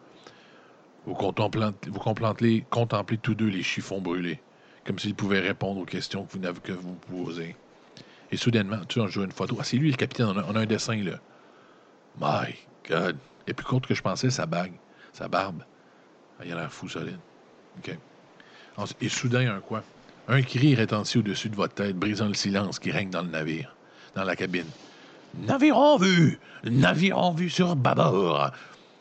Vous, vous contemplez, contemplez tous deux les chiffons brûlés, comme s'ils pouvaient répondre aux questions que vous n'avez que vous posez. Et soudainement, tu vois, une photo. Ah, c'est lui le capitaine, on a, un dessin là. My God. Et plus courte que je pensais, sa bague, sa barbe. Ah, il a l'air fou solide. Et soudain, un quoi? Un cri retentit au-dessus de votre tête, brisant le silence qui règne dans le navire, dans la cabine. Navire en vue! Navire en vue sur bâbord!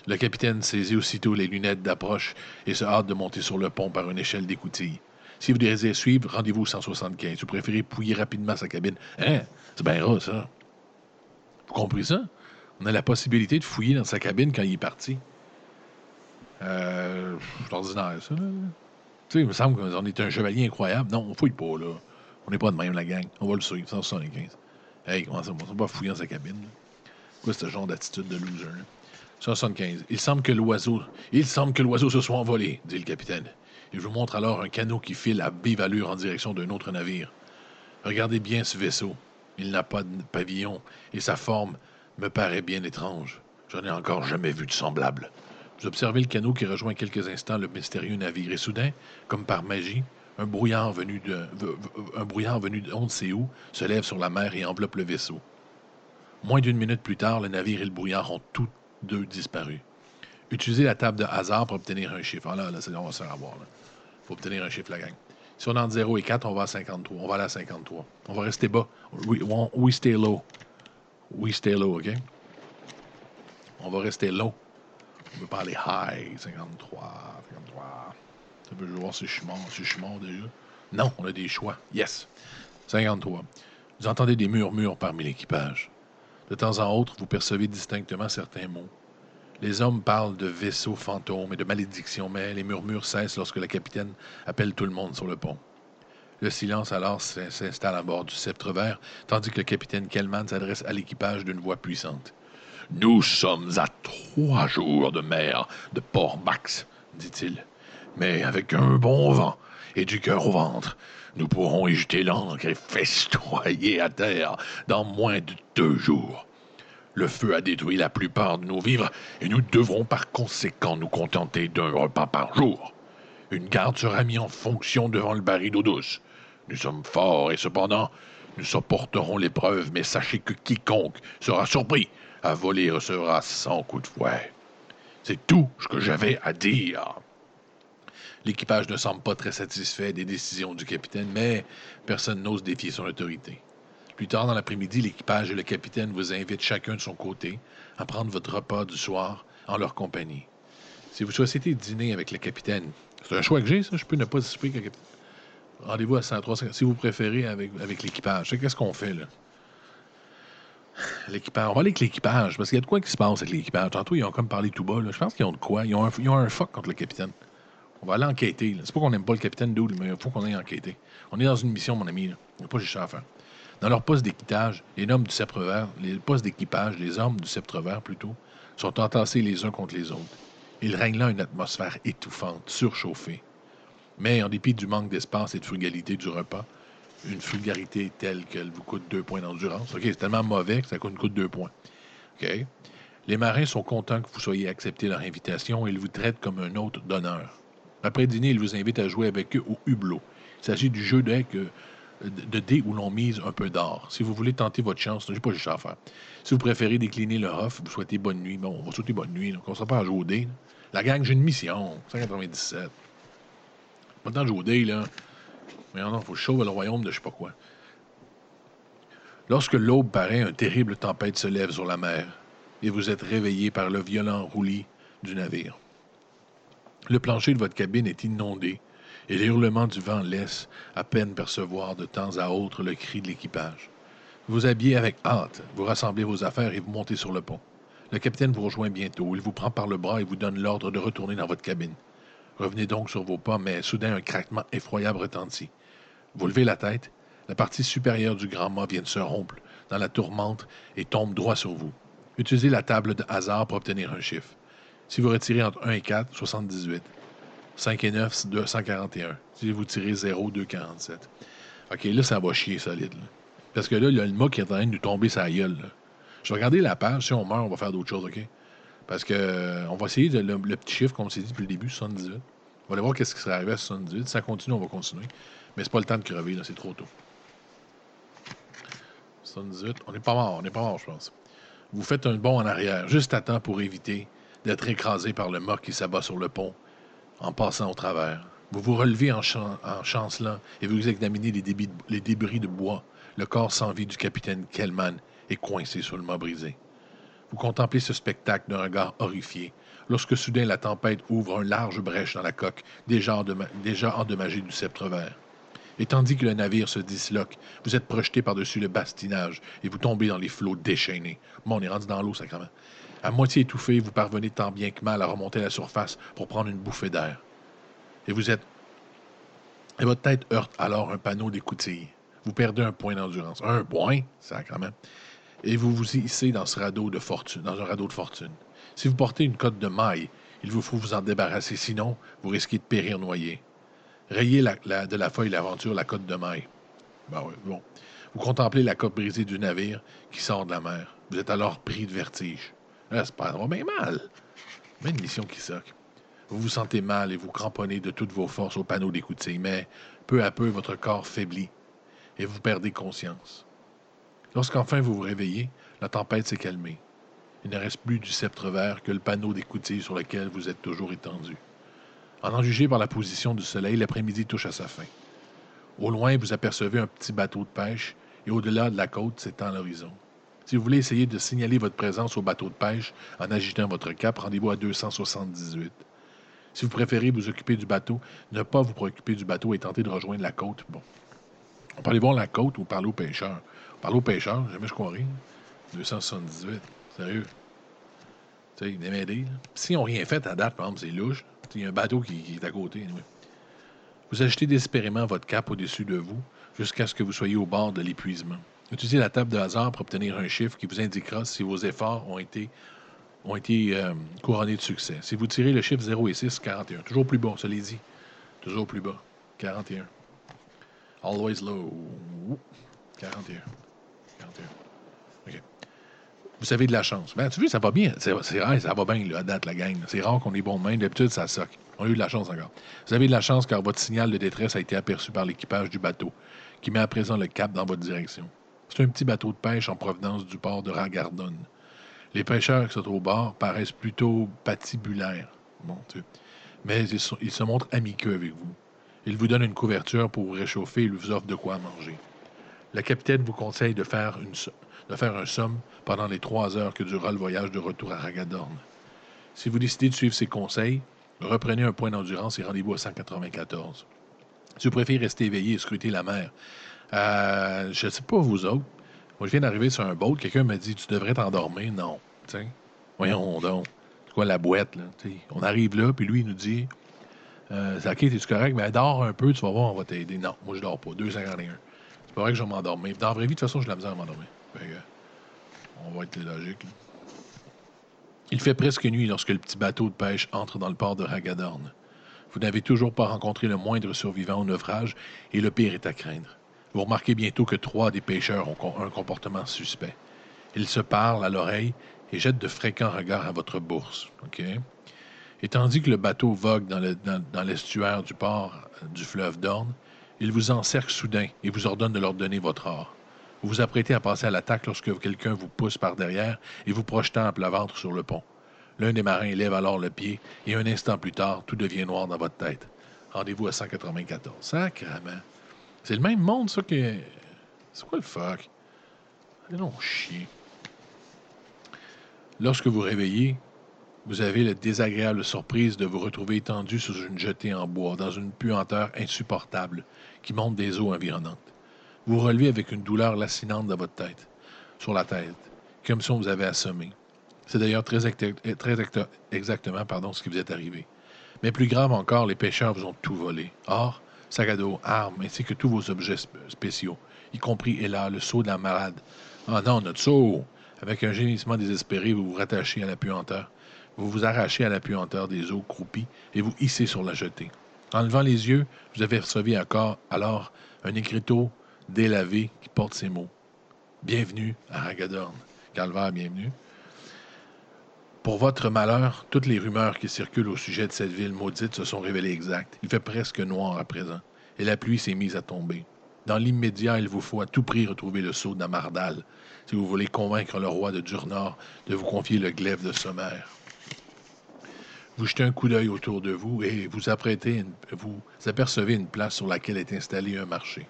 Le capitaine saisit aussitôt les lunettes d'approche et se hâte de monter sur le pont par une échelle d'écoutille. Si vous désirez suivre, rendez-vous au 175. Vous préférez pouiller rapidement sa cabine. Hein? C'est bien rare, ça. Vous comprenez ça? On a la possibilité de fouiller dans sa cabine quand il est parti. Euh, c'est ordinaire, ça. Tu sais, il me semble qu'on est un chevalier incroyable. Non, on fouille pas, là. On n'est pas de même, la gang. On va le suivre, 175. Hey, comment ça, on va pas fouiller dans sa cabine. Quoi, ce genre d'attitude de loser, 175. Il semble que l'oiseau. Il semble que l'oiseau se soit envolé, dit le capitaine. Il vous montre alors un canot qui file à vive allure en direction d'un autre navire. Regardez bien ce vaisseau. Il n'a pas de pavillon et sa forme me paraît bien étrange. Je n'ai encore jamais vu de semblable. Vous observez le canot qui rejoint quelques instants le mystérieux navire. Et soudain, comme par magie, un brouillard venu de, brouillard venu de on ne sait où se lève sur la mer et enveloppe le vaisseau. Moins d'une minute plus tard, le navire et le brouillard ont tous deux disparu. Utilisez la table de hasard pour obtenir un chiffre. Ah là, là, on va se faire avoir. Il faut obtenir un chiffre, la gang. Si on est entre 0 et 4, on va à 53. On va aller à 53. On va rester bas. We, we stay low. We stay low, OK? On va rester low. On veut parler high, 53, 53. Ça veut voir si je suis mort, si je déjà. Non, on a des choix. Yes. 53. Vous entendez des murmures parmi l'équipage. De temps en autre, vous percevez distinctement certains mots. Les hommes parlent de vaisseaux fantômes et de malédictions, mais les murmures cessent lorsque le capitaine appelle tout le monde sur le pont. Le silence alors s'installe à bord du sceptre vert, tandis que le capitaine Kellman s'adresse à l'équipage d'une voix puissante. Nous sommes à trois jours de mer de Port-Max, dit-il. Mais avec un bon vent et du cœur au ventre, nous pourrons y jeter l'encre et festoyer à terre dans moins de deux jours. Le feu a détruit la plupart de nos vivres et nous devrons par conséquent nous contenter d'un repas par jour. Une garde sera mise en fonction devant le baril d'eau douce. Nous sommes forts et cependant, nous supporterons l'épreuve, mais sachez que quiconque sera surpris à voler recevra cent coups de fouet. C'est tout ce que j'avais à dire. L'équipage ne semble pas très satisfait des décisions du capitaine, mais personne n'ose défier son autorité. Plus tard dans l'après-midi, l'équipage et le capitaine vous invitent chacun de son côté à prendre votre repas du soir en leur compagnie. Si vous souhaitez dîner avec le capitaine, c'est un choix que j'ai, ça, je peux ne pas le capitaine. Rendez-vous à 103 si vous préférez avec, avec l'équipage. Qu'est-ce qu'on fait là? L'équipage. On va aller avec l'équipage, parce qu'il y a de quoi qui se passe avec l'équipage. Tantôt, ils ont comme parlé tout bas. Là. Je pense qu'ils ont de quoi. Ils ont, un, ils ont un fuck contre le capitaine. On va aller enquêter. C'est pas qu'on n'aime pas le capitaine d'où, mais il faut qu'on aille enquêter. On est dans une mission, mon ami. Là. On n'a pas juste à faire. Dans leur poste d'équipage, les hommes du sceptre vert, les postes d'équipage, les hommes du sceptre vert plutôt, sont entassés les uns contre les autres. Il règne là une atmosphère étouffante, surchauffée. Mais en dépit du manque d'espace et de frugalité du repas, une frugalité telle qu'elle vous coûte deux points d'endurance. C'est tellement mauvais que ça coûte, coûte deux points. Les marins sont contents que vous soyez accepté leur invitation et ils vous traitent comme un hôte d'honneur. Après dîner, ils vous invitent à jouer avec eux au hublot. Il s'agit du jeu de, de dés où l'on mise un peu d'or. Si vous voulez tenter votre chance, n'ai pas juste à faire. Si vous préférez décliner le off, vous souhaitez bonne nuit. Bon, on va souhaiter bonne nuit. On ne sera pas à jouer au dés. La gang, j'ai une mission. 197. Pas le temps de jouer au dés, là. Mais non, il faut chauffer le royaume de je sais pas quoi. Lorsque l'aube paraît, une terrible tempête se lève sur la mer, et vous êtes réveillé par le violent roulis du navire. Le plancher de votre cabine est inondé, et les hurlements du vent laissent à peine percevoir de temps à autre le cri de l'équipage. Vous habillez avec hâte, vous rassemblez vos affaires et vous montez sur le pont. Le capitaine vous rejoint bientôt. Il vous prend par le bras et vous donne l'ordre de retourner dans votre cabine. Revenez donc sur vos pas, mais soudain un craquement effroyable retentit. Vous levez la tête, la partie supérieure du grand mât vient de se rompre dans la tourmente et tombe droit sur vous. Utilisez la table de hasard pour obtenir un chiffre. Si vous retirez entre 1 et 4, 78. 5 et 9, 241. Si vous tirez 0, 247. OK, là, ça va chier solide. Parce que là, il y a le mât qui est en train de nous tomber sa gueule. Je vais regarder la page. Si on meurt, on va faire d'autres choses, OK? Parce que euh, on va essayer le, petit chiffre, comme on s'est dit depuis le début, 78. On va aller voir qu'est-ce qui serait arrivé à 78. Si ça continue, on va continuer. Mais c'est pas le temps de crever, là, c'est trop tôt. 78, on n'est pas mort, on n'est pas mort, je pense. Vous faites un bond en arrière, juste à temps pour éviter d'être écrasé par le mât qui s'abat sur le pont en passant au travers. Vous vous relevez en, chancelant et vous examinez les, débris de bois. Le corps sans vie du capitaine Kellman est coincé sur le mât brisé. Vous contemplez ce spectacle d'un regard horrifié, lorsque soudain la tempête ouvre une large brèche dans la coque, déjà endommagée du sceptre vert. Et tandis que le navire se disloque, vous êtes projeté par-dessus le bastinage et vous tombez dans les flots déchaînés. Bon, on est rendu dans l'eau, sacrément. À moitié étouffé, vous parvenez tant bien que mal à remonter à la surface pour prendre une bouffée d'air. Et vous êtes. Et votre tête heurte alors un panneau d'écoutille. Vous perdez un point d'endurance. Un point, sacrément. Et vous vous hissez dans ce radeau de fortune, dans un radeau de fortune. Si vous portez une cote de maille, il vous faut vous en débarrasser, sinon vous risquez de périr noyé. Rayez de la feuille l'aventure la côte de maille. Ben oui, bon. Vous contemplez la coque brisée du navire qui sort de la mer. Vous êtes alors pris de vertige. Là, c'est pas bien mal. Mais une mission qui soque. Vous vous sentez mal et vous cramponnez de toutes vos forces au panneau d'écoutille, mais peu à peu, votre corps faiblit et vous perdez conscience. Lorsqu'enfin vous vous réveillez, la tempête s'est calmée. Il ne reste plus du sceptre vert que le panneau d'écoutille sur lequel vous êtes toujours étendu. En en juger par la position du soleil, l'après-midi touche à sa fin. Au loin, vous apercevez un petit bateau de pêche et au-delà de la côte s'étend l'horizon. Si vous voulez essayer de signaler votre présence au bateau de pêche en agitant votre cap, rendez-vous à 278. Si vous préférez vous occuper du bateau, ne pas vous préoccuper du bateau et tenter de rejoindre la côte, bon. On aller voir la côte ou parler aux pêcheurs. Parler aux pêcheurs, jamais je croirais. 278. Sérieux. Tu sais, m'aider. S'ils n'ont rien fait à date, par exemple, c'est louche. Il y a un bateau qui, est à côté. Vous agitez désespérément votre cape au-dessus de vous jusqu'à ce que vous soyez au bord de l'épuisement. Utilisez la table de hasard pour obtenir un chiffre qui vous indiquera si vos efforts ont été, ont été euh, couronnés de succès. Si vous tirez le chiffre 0 et 6, 41. Toujours plus bas, ça l'est dit. Toujours plus bas. 41. Always low. 41. 41. OK. Vous avez de la chance. Ben, tu vois, ça va bien. C'est rare, ça va bien, là, à date, la gang. C'est rare qu'on ait bon de main. D'habitude, ça soque. On a eu de la chance encore. Vous avez de la chance car votre signal de détresse a été aperçu par l'équipage du bateau, qui met à présent le cap dans votre direction. C'est un petit bateau de pêche en provenance du port de Ragardon. Les pêcheurs qui sont au bord paraissent plutôt patibulaires. Bon, tu mais ils, ils, se montrent amiceux avec vous. Ils vous donnent une couverture pour vous réchauffer et vous offrent de quoi manger. Le capitaine vous conseille de faire, une, de faire un somme pendant les trois heures que durera le voyage de retour à Ragadorn. Si vous décidez de suivre ses conseils, reprenez un point d'endurance et rendez-vous à 194. Si vous préférez rester éveillé et scruter la mer, euh, je ne sais pas vous autres. Moi, je viens d'arriver sur un boat. Quelqu'un m'a dit Tu devrais t'endormir. Non. T'sais. Voyons donc. C'est quoi la boîte? Là? On arrive là, puis lui, il nous dit euh, Ok, es-tu correct? Mais dors un peu, tu vas voir, on va t'aider. Non, moi, je dors pas. 2,51. C'est pas vrai que je vais m'endormir. Dans la vraie vie, de toute façon, j'ai la misère à m'endormir. On va être logique. Il fait presque nuit lorsque le petit bateau de pêche entre dans le port de Ragadorn. Vous n'avez toujours pas rencontré le moindre survivant au naufrage et le pire est à craindre. Vous remarquez bientôt que trois des pêcheurs ont un comportement suspect. Ils se parlent à l'oreille et jettent de fréquents regards à votre bourse. Et tandis que le bateau vogue dans l'estuaire du port euh, du fleuve Dorne, ils vous encerclent soudain et vous ordonnent de leur donner votre or. Vous vous apprêtez à passer à l'attaque lorsque quelqu'un vous pousse par derrière et vous projetant à plat ventre sur le pont. L'un des marins lève alors le pied et un instant plus tard, tout devient noir dans votre tête. Rendez-vous à 194. Sacrement. C'est le même monde, ça, que. C'est quoi le fuck? Allez non, chier. Lorsque vous réveillez, vous avez la désagréable surprise de vous retrouver étendu sous une jetée en bois, dans une puanteur insupportable qui monte des eaux environnantes. Vous relevez avec une douleur lacinante dans votre tête, sur la tête, comme si on vous avait assommé. C'est d'ailleurs très, exactement pardon, ce qui vous est arrivé. Mais plus grave encore, les pêcheurs vous ont tout volé. Or, sac à dos, armes, ainsi que tous vos objets spéciaux, y compris là le seau de la malade. Ah non, notre seau! Avec un gémissement désespéré, vous vous rattachez à la puanteur. Vous vous arrachez à la puanteur des eaux croupies et vous hissez sur la jetée. En levant les yeux, vous avez recevé encore alors un écriteau délavé qui porte ces mots. Bienvenue à Ragadorn. Calvaire, bienvenue. Pour votre malheur, toutes les rumeurs qui circulent au sujet de cette ville maudite se sont révélées exactes. Il fait presque noir à présent, et la pluie s'est mise à tomber. Dans l'immédiat, il vous faut à tout prix retrouver le sceau d'Amardal, si vous voulez convaincre le roi de Durnor de vous confier le glaive de Sommer. Vous jetez un coup d'œil autour de vous et vous apprêtez, vous apercevez une place sur laquelle est installé un marché.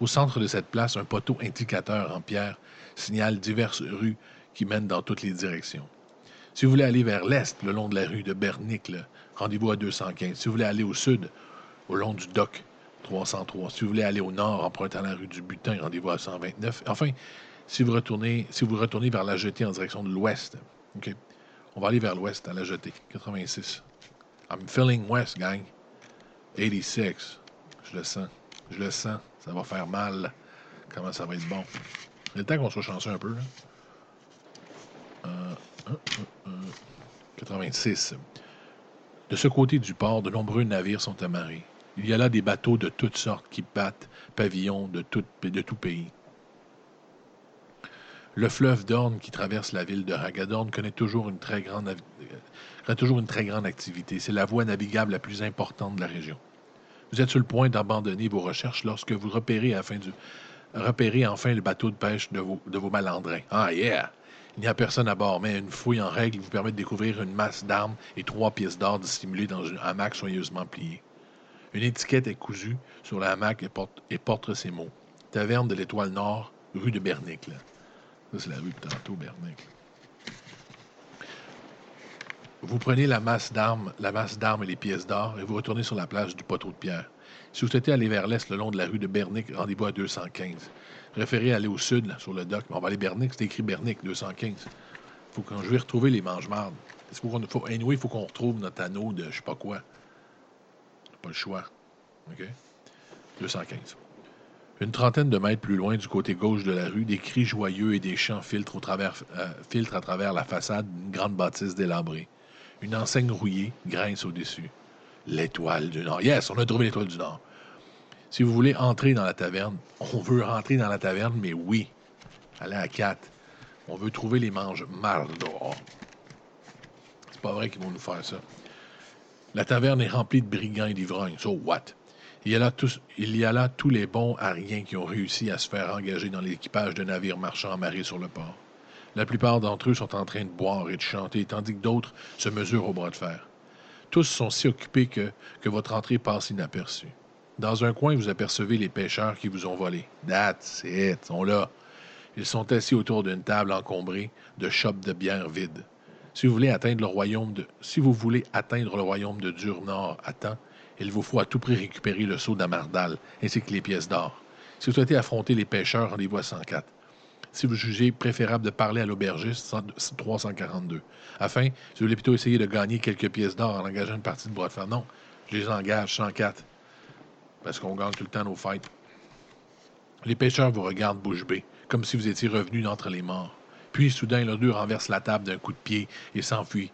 Au centre de cette place, un poteau indicateur en pierre signale diverses rues qui mènent dans toutes les directions. Si vous voulez aller vers l'est, le long de la rue de Bernicle, rendez-vous à 215. Si vous voulez aller au sud, au long du dock, 303. Si vous voulez aller au nord, empruntant la rue du Butin, rendez-vous à 129. Enfin, si vous retournez, vers la jetée en direction de l'ouest, OK? On va aller vers l'ouest, à la jetée, 86. I'm feeling west, gang. 86. Je le sens. Je le sens. Ça va faire mal. Comment ça va être bon? Il est temps qu'on soit chanceux un peu. 86. De ce côté du port, de nombreux navires sont amarrés. Il y a là des bateaux de toutes sortes qui battent pavillons de tout, de tout pays. Le fleuve d'Orne qui traverse la ville de Hagadorn connaît toujours une très grande, euh, toujours une très grande activité. C'est la voie navigable la plus importante de la région. Vous êtes sur le point d'abandonner vos recherches lorsque vous repérez, repérez enfin le bateau de pêche de vos, de vos malandrins. Ah, yeah! Il n'y a personne à bord, mais une fouille en règle vous permet de découvrir une masse d'armes et trois pièces d'or dissimulées dans un hamac soigneusement plié. Une étiquette est cousue sur la hamac et porte, et porte ces mots. Taverne de l'Étoile Nord, rue de Bernicle. Ça, c'est la rue de tantôt, Bernicle. Vous prenez la masse d'armes, la masse d'armes et les pièces d'or et vous retournez sur la plage du poteau de pierre. Si vous souhaitez aller vers l'est le long de la rue de Bernic, rendez-vous à 215. Référez à aller au sud, sur le dock. On va aller Bernic, c'est écrit Bernic, 215. Faut que je vais retrouver les mange-mardes. Il faut, anyway, il faut qu'on retrouve notre anneau de je sais pas quoi. Pas le choix. OK? 215. Une trentaine de mètres plus loin, du côté gauche de la rue, des cris joyeux et des chants filtrent, au travers, euh, filtrent à travers la façade d'une grande bâtisse délabrée. Une enseigne rouillée grince au-dessus. L'étoile du Nord. Yes, on a trouvé l'étoile du Nord. Si vous voulez entrer dans la taverne, on veut rentrer dans la taverne, mais oui. Allez à 4. On veut trouver les manges Mardor. C'est pas vrai qu'ils vont nous faire ça. La taverne est remplie de brigands et d'ivrognes. So what? Il y, a là tous, il y a là tous les bons ariens qui ont réussi à se faire engager dans l'équipage de navires marchands amarrés sur le port. La plupart d'entre eux sont en train de boire et de chanter, tandis que d'autres se mesurent au bras de fer. Tous sont si occupés que, que votre entrée passe inaperçue. Dans un coin, vous apercevez les pêcheurs qui vous ont volé. That's it, sont là. Ils sont assis autour d'une table encombrée de chopes de bière vides. Si vous voulez atteindre le royaume de, si vous voulez atteindre le royaume de à temps, il vous faut à tout prix récupérer le sceau d'Amardal ainsi que les pièces d'or. Si vous souhaitez affronter les pêcheurs, rendez-vous à 104. Si vous jugez préférable de parler à l'aubergiste, 342. Afin, si vous voulez plutôt essayer de gagner quelques pièces d'or en engageant une partie de bois de fer, non, je les engage 104. Parce qu'on gagne tout le temps nos fêtes. Les pêcheurs vous regardent bouche bée, comme si vous étiez revenu d'entre les morts. Puis, soudain, l'un d'eux renverse la table d'un coup de pied et s'enfuit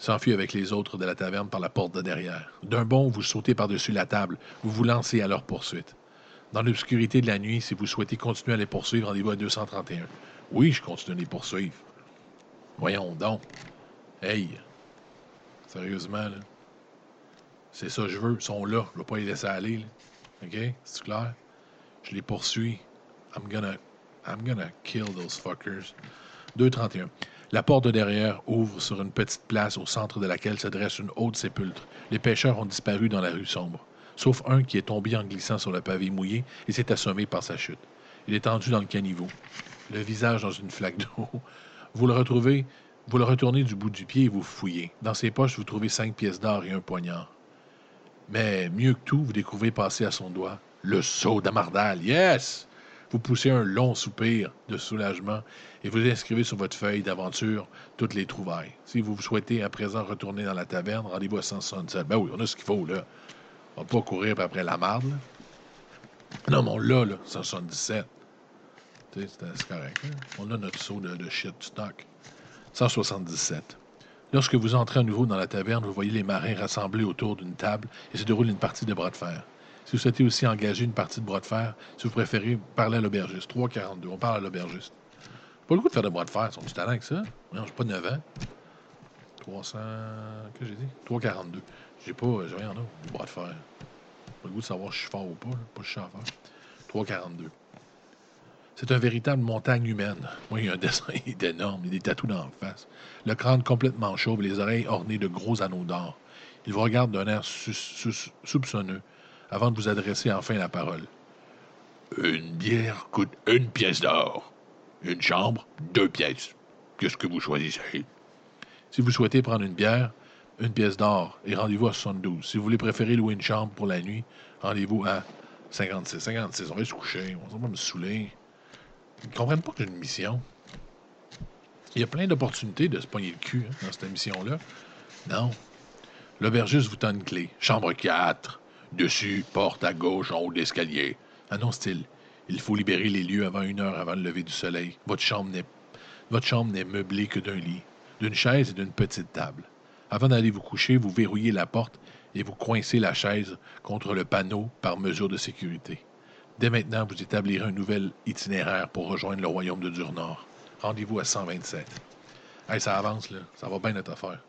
s'enfuit avec les autres de la taverne par la porte de derrière. D'un bond, vous sautez par-dessus la table, vous vous lancez à leur poursuite. Dans l'obscurité de la nuit, si vous souhaitez continuer à les poursuivre, rendez-vous à 231. Oui, je continue à les poursuivre. Voyons donc. Hey, sérieusement, là. C'est ça que je veux. Ils sont là. Je ne vais pas les laisser aller. OK? C'est clair? Je les poursuis. I'm gonna, I'm gonna kill those fuckers. 231. La porte de derrière ouvre sur une petite place au centre de laquelle se dresse une haute sépulcre. Les pêcheurs ont disparu dans la rue sombre, sauf un qui est tombé en glissant sur le pavé mouillé et s'est assommé par sa chute. Il est tendu dans le caniveau, le visage dans une flaque d'eau. Vous le retrouvez, vous le retournez du bout du pied et vous fouillez. Dans ses poches, vous trouvez cinq pièces d'or et un poignard. Mais mieux que tout, vous découvrez passer à son doigt le sceau d'Amardal. Yes! Vous poussez un long soupir de soulagement et vous inscrivez sur votre feuille d'aventure toutes les trouvailles. Si vous souhaitez à présent retourner dans la taverne, rendez-vous à 167. Ben oui, on a ce qu'il faut, là. On va pas courir après la marde, Non, mais on l'a, là, 177. C'est correct. Hein? On a notre saut de, de shit stock. 177. Lorsque vous entrez à nouveau dans la taverne, vous voyez les marins rassemblés autour d'une table et se déroule une partie de bras de fer. Si vous souhaitez aussi engager une partie de bras de fer, si vous préférez, parler à l'aubergiste. 3,42. On parle à l'aubergiste. Pas le goût de faire de bras de fer. Ils sont du talent que ça. Non, j'ai pas 9 ans. 300. que j'ai dit? 3,42. J'ai pas. J'ai rien d'autre. Du bras de fer. Pas le goût de savoir si je suis fort ou pas. Pas si je suis faire. 3,42. C'est une véritable montagne humaine. Moi, il y a un dessin énorme. Il a des tatous dans la face. Le crâne complètement chauve, les oreilles ornées de gros anneaux d'or. Il vous regarde d'un air soupçonneux avant de vous adresser enfin la parole. Une bière coûte une pièce d'or. Une chambre, deux pièces. Qu'est-ce que vous choisissez? Si vous souhaitez prendre une bière, une pièce d'or et rendez-vous à 72. Si vous voulez préférer louer une chambre pour la nuit, rendez-vous à 56. 56, on va se coucher, on va me saouler. Ils ne comprennent pas que j'ai une mission. Il y a plein d'opportunités de se pogner le cul hein, dans cette mission-là. Non. L'aubergiste vous tend une clé. Chambre 4. Dessus, porte à gauche, en haut de l'escalier. Annonce-t-il. Il faut libérer les lieux avant une heure avant le lever du soleil. Votre chambre n'est meublée que d'un lit, d'une chaise et d'une petite table. Avant d'aller vous coucher, vous verrouillez la porte et vous coincez la chaise contre le panneau par mesure de sécurité. Dès maintenant, vous établirez un nouvel itinéraire pour rejoindre le royaume de Dur-Nord. Rendez-vous à 127. Hey, ça avance, là. Ça va bien notre affaire.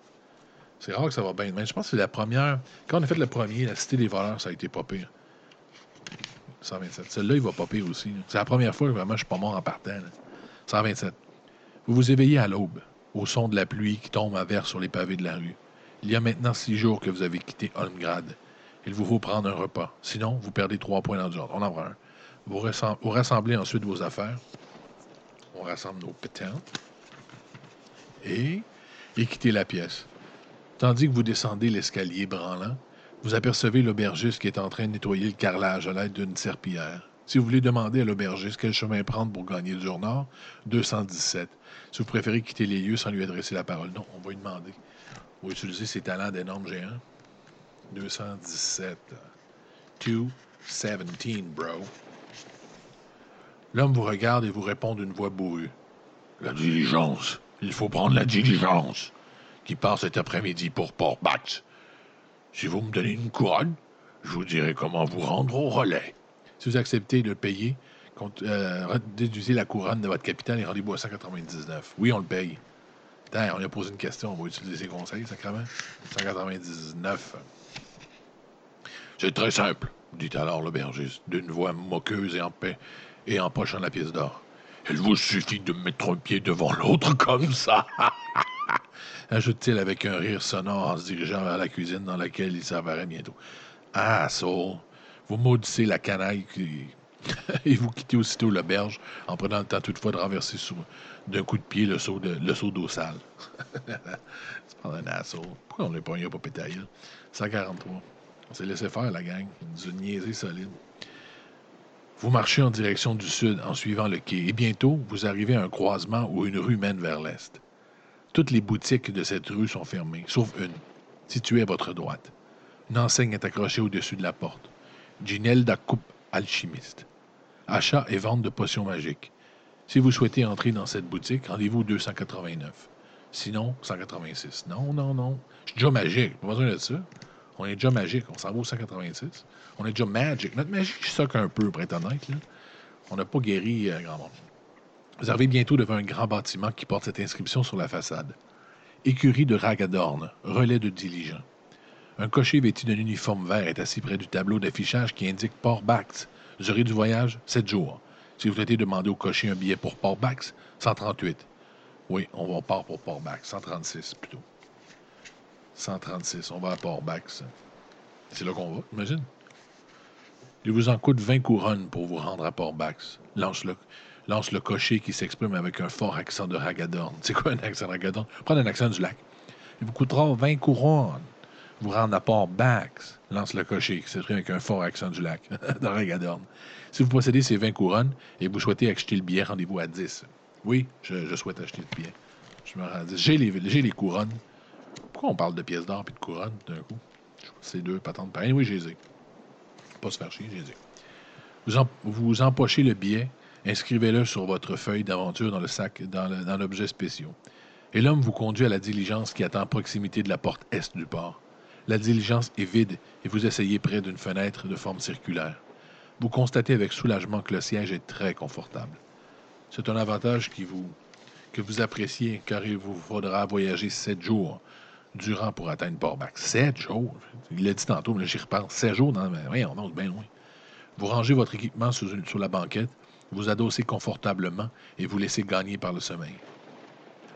C'est rare que ça va bien. Mais je pense que c'est la première. Quand on a fait le premier, la Cité des voleurs, ça a été pas pire. 127. Celle-là, il va pas pire aussi. C'est la première fois que vraiment je suis pas mort en partant. 127. Vous vous éveillez à l'aube, au son de la pluie qui tombe à verre sur les pavés de la rue. Il y a maintenant six jours que vous avez quitté Holmgrad. Il vous faut prendre un repas. Sinon, vous perdez trois points d'endurance. On en prend un. Vous, rassemblez ensuite vos affaires. On rassemble nos pétantes. Et, et quittez la pièce. Tandis que vous descendez l'escalier branlant, vous apercevez l'aubergiste qui est en train de nettoyer le carrelage à l'aide d'une serpillière. Si vous voulez demander à l'aubergiste quel chemin prendre pour gagner le nord, 217. Si vous préférez quitter les lieux sans lui adresser la parole, non, on va lui demander. Vous utiliser ses talents d'énorme géant. 217. 217, bro. L'homme vous regarde et vous répond d'une voix bourrue. La diligence. Il faut prendre la diligence. Qui part cet après-midi pour Port-Bax. Si vous me donnez une couronne, je vous dirai comment vous rendre au relais. Si vous acceptez de le payer, euh, déduisez la couronne de votre capital et rendez-vous à 199. Oui, on le paye. Attends, on a posé une question, on va utiliser ses conseils, sacrément. 199. C'est très simple, dit alors l'aubergiste, d'une voix moqueuse et en paix et empochant la pièce d'or. Il vous suffit de mettre un pied devant l'autre comme ça. Ajoute-t-il avec un rire sonore en se dirigeant vers la cuisine dans laquelle il s'avèrerait bientôt. Ah, Saul, vous maudissez la canaille et vous quittez aussitôt l'auberge en prenant le temps toutefois de renverser d'un coup de pied le seau d'eau sale. C'est pas un assaut. Pourquoi on n'est pas un pas pétaille? 143. On s'est laissé faire, la gang. Une niaisée solide. Vous marchez en direction du sud en suivant le quai et bientôt vous arrivez à un croisement où une rue mène vers l'est. Toutes les boutiques de cette rue sont fermées, sauf une, située à votre droite. Une enseigne est accrochée au-dessus de la porte. Ginelda Coupe Alchimiste. Achat et vente de potions magiques. Si vous souhaitez entrer dans cette boutique, rendez-vous 289. Sinon, 186. Non, non, non. Je suis déjà magique. Pas besoin de ça. On est déjà magique. On s'en va au 186. On est déjà magic. Notre magie soque un peu, pour être. On n'a pas guéri euh, grand monde. Vous arrivez bientôt devant un grand bâtiment qui porte cette inscription sur la façade. Écurie de Ragadorn, relais de diligent. Un cocher vêtu d'un uniforme vert est assis près du tableau d'affichage qui indique Port-Bax. Durée du voyage, 7 jours. Si vous souhaitez demander au cocher un billet pour Port-Bax, 138. Oui, on va part pour Port-Bax. 136 plutôt. 136, on va à Port-Bax. C'est là qu'on va, imagine. Il vous en coûte 20 couronnes pour vous rendre à Port-Bax. Lance le, lance le cocher qui s'exprime avec un fort accent de Ragadorn. C'est quoi un accent de Ragadorn? Prenez un accent du lac. Il vous coûtera 20 couronnes. Vous rendre à Port-Bax, lance le cocher qui s'exprime avec un fort accent du lac de Ragadorn. Si vous possédez ces 20 couronnes et vous souhaitez acheter le billet, rendez-vous à 10. Oui, je, souhaite acheter le billet. Je me rends à 10. J'ai les, les couronnes. Pourquoi on parle de pièces d'or et de couronnes d'un coup? C'est deux patentes pareilles. Oui, j'ai les pas se faire chier, j'ai dit. Vous, vous empochez le billet, inscrivez-le sur votre feuille d'aventure dans le sac, dans l'objet spécial. Et l'homme vous conduit à la diligence qui attend à proximité de la porte est du port. La diligence est vide et vous essayez près d'une fenêtre de forme circulaire. Vous constatez avec soulagement que le siège est très confortable. C'est un avantage qui vous, que vous appréciez car il vous faudra voyager sept jours durant pour atteindre Port-Bac. Sept jours? Il l'a dit tantôt, mais j'y repense. Sept jours dans Oui, on monte bien loin. Vous rangez votre équipement sur la banquette, vous adossez confortablement et vous laissez gagner par le sommeil.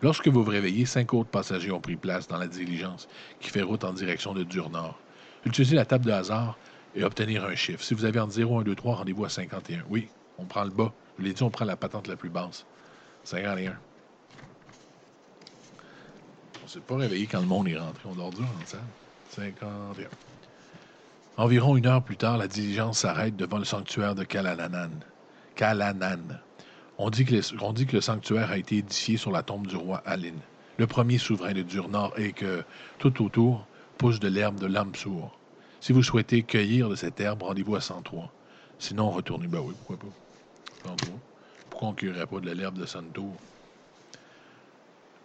Lorsque vous vous réveillez, cinq autres passagers ont pris place dans la diligence qui fait route en direction de Dur-Nord. Utilisez la table de hasard et obtenir un chiffre. Si vous avez entre 0, 1, 2, 3, rendez-vous à 51. Oui, on prend le bas. Je vous l'ai dit, on prend la patente la plus basse. 51. On s'est pas réveillé quand le monde est rentré. On dort dur en salle. 51. Environ une heure plus tard, la diligence s'arrête devant le sanctuaire de Kalananan. Kalanan. On dit, que le sanctuaire a été édifié sur la tombe du roi Alin, le premier souverain de Dur-Nord, et que, tout autour, pousse de l'herbe de Lamsour. Si vous souhaitez cueillir de cette herbe, rendez-vous à 103. Sinon, retournez. Ben oui, pourquoi pas? Pourquoi on ne cueillerait pas de l'herbe de Santour?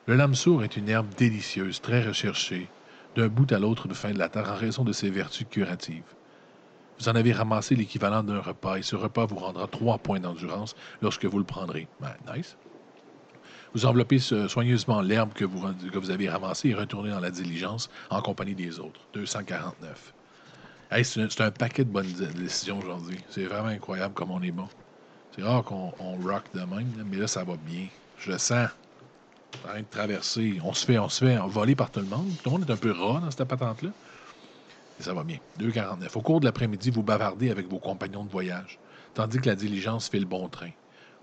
Le lamsour est une herbe délicieuse, très recherchée, d'un bout à l'autre de fin de la terre en raison de ses vertus curatives. Vous en avez ramassé l'équivalent d'un repas et ce repas vous rendra trois points d'endurance lorsque vous le prendrez. Ben, nice. Vous enveloppez soigneusement l'herbe que vous, avez ramassée et retournez dans la diligence en compagnie des autres. 249. c'est un, paquet de bonnes décisions aujourd'hui. C'est vraiment incroyable comme on est bon. C'est rare qu'on rock de même, mais là, ça va bien. Je le sens en train de traverser. On se fait, on se fait voler par tout le monde. Tout le monde est un peu ras dans cette patente-là. Ça va bien. 2,49. Au cours de l'après-midi, vous bavardez avec vos compagnons de voyage, tandis que la diligence fait le bon train.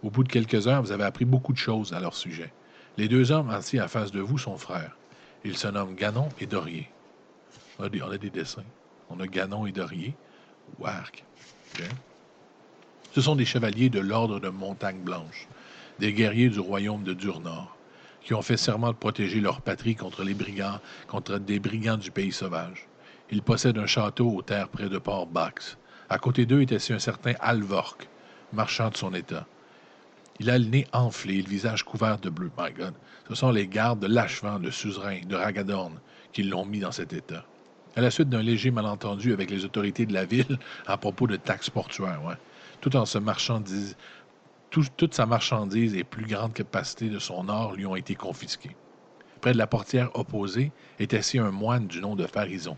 Au bout de quelques heures, vous avez appris beaucoup de choses à leur sujet. Les deux hommes assis en face de vous sont frères. Ils se nomment Ganon et Dorier. On a des, dessins. On a Ganon et Dorier. Wark. Ce sont des chevaliers de l'ordre de Montagne Blanche, des guerriers du royaume de Dur-Nord qui ont fait serment de protéger leur patrie contre les brigands, contre des brigands du pays sauvage. Ils possèdent un château aux terres près de Port-Bax, À côté d'eux était assis un certain Alvork, marchand de son état. Il a le nez enflé, le visage couvert de bleu. My God. Ce sont les gardes de l'achevant, de suzerain, de Ragadorn, qui l'ont mis dans cet état. À la suite d'un léger malentendu avec les autorités de la ville à propos de taxes portuaires. Tout en se marchandise, toute sa marchandise et plus grande capacité de son or lui ont été confisquées. Près de la portière opposée est assis un moine du nom de Farison,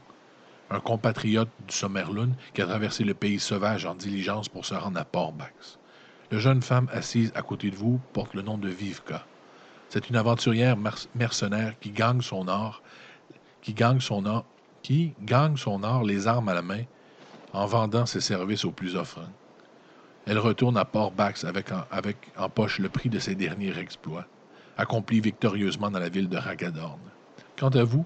un compatriote du Sommerlund qui a traversé le pays sauvage en diligence pour se rendre à Port-Bax. La jeune femme assise à côté de vous porte le nom de Vivka. C'est une aventurière mercenaire qui gagne son or, qui gagne son or, qui son or les armes à la main en vendant ses services aux plus offrants. Elle retourne à Port-Bax avec, avec en poche le prix de ses derniers exploits, accomplis victorieusement dans la ville de Ragadorn. Quant à vous,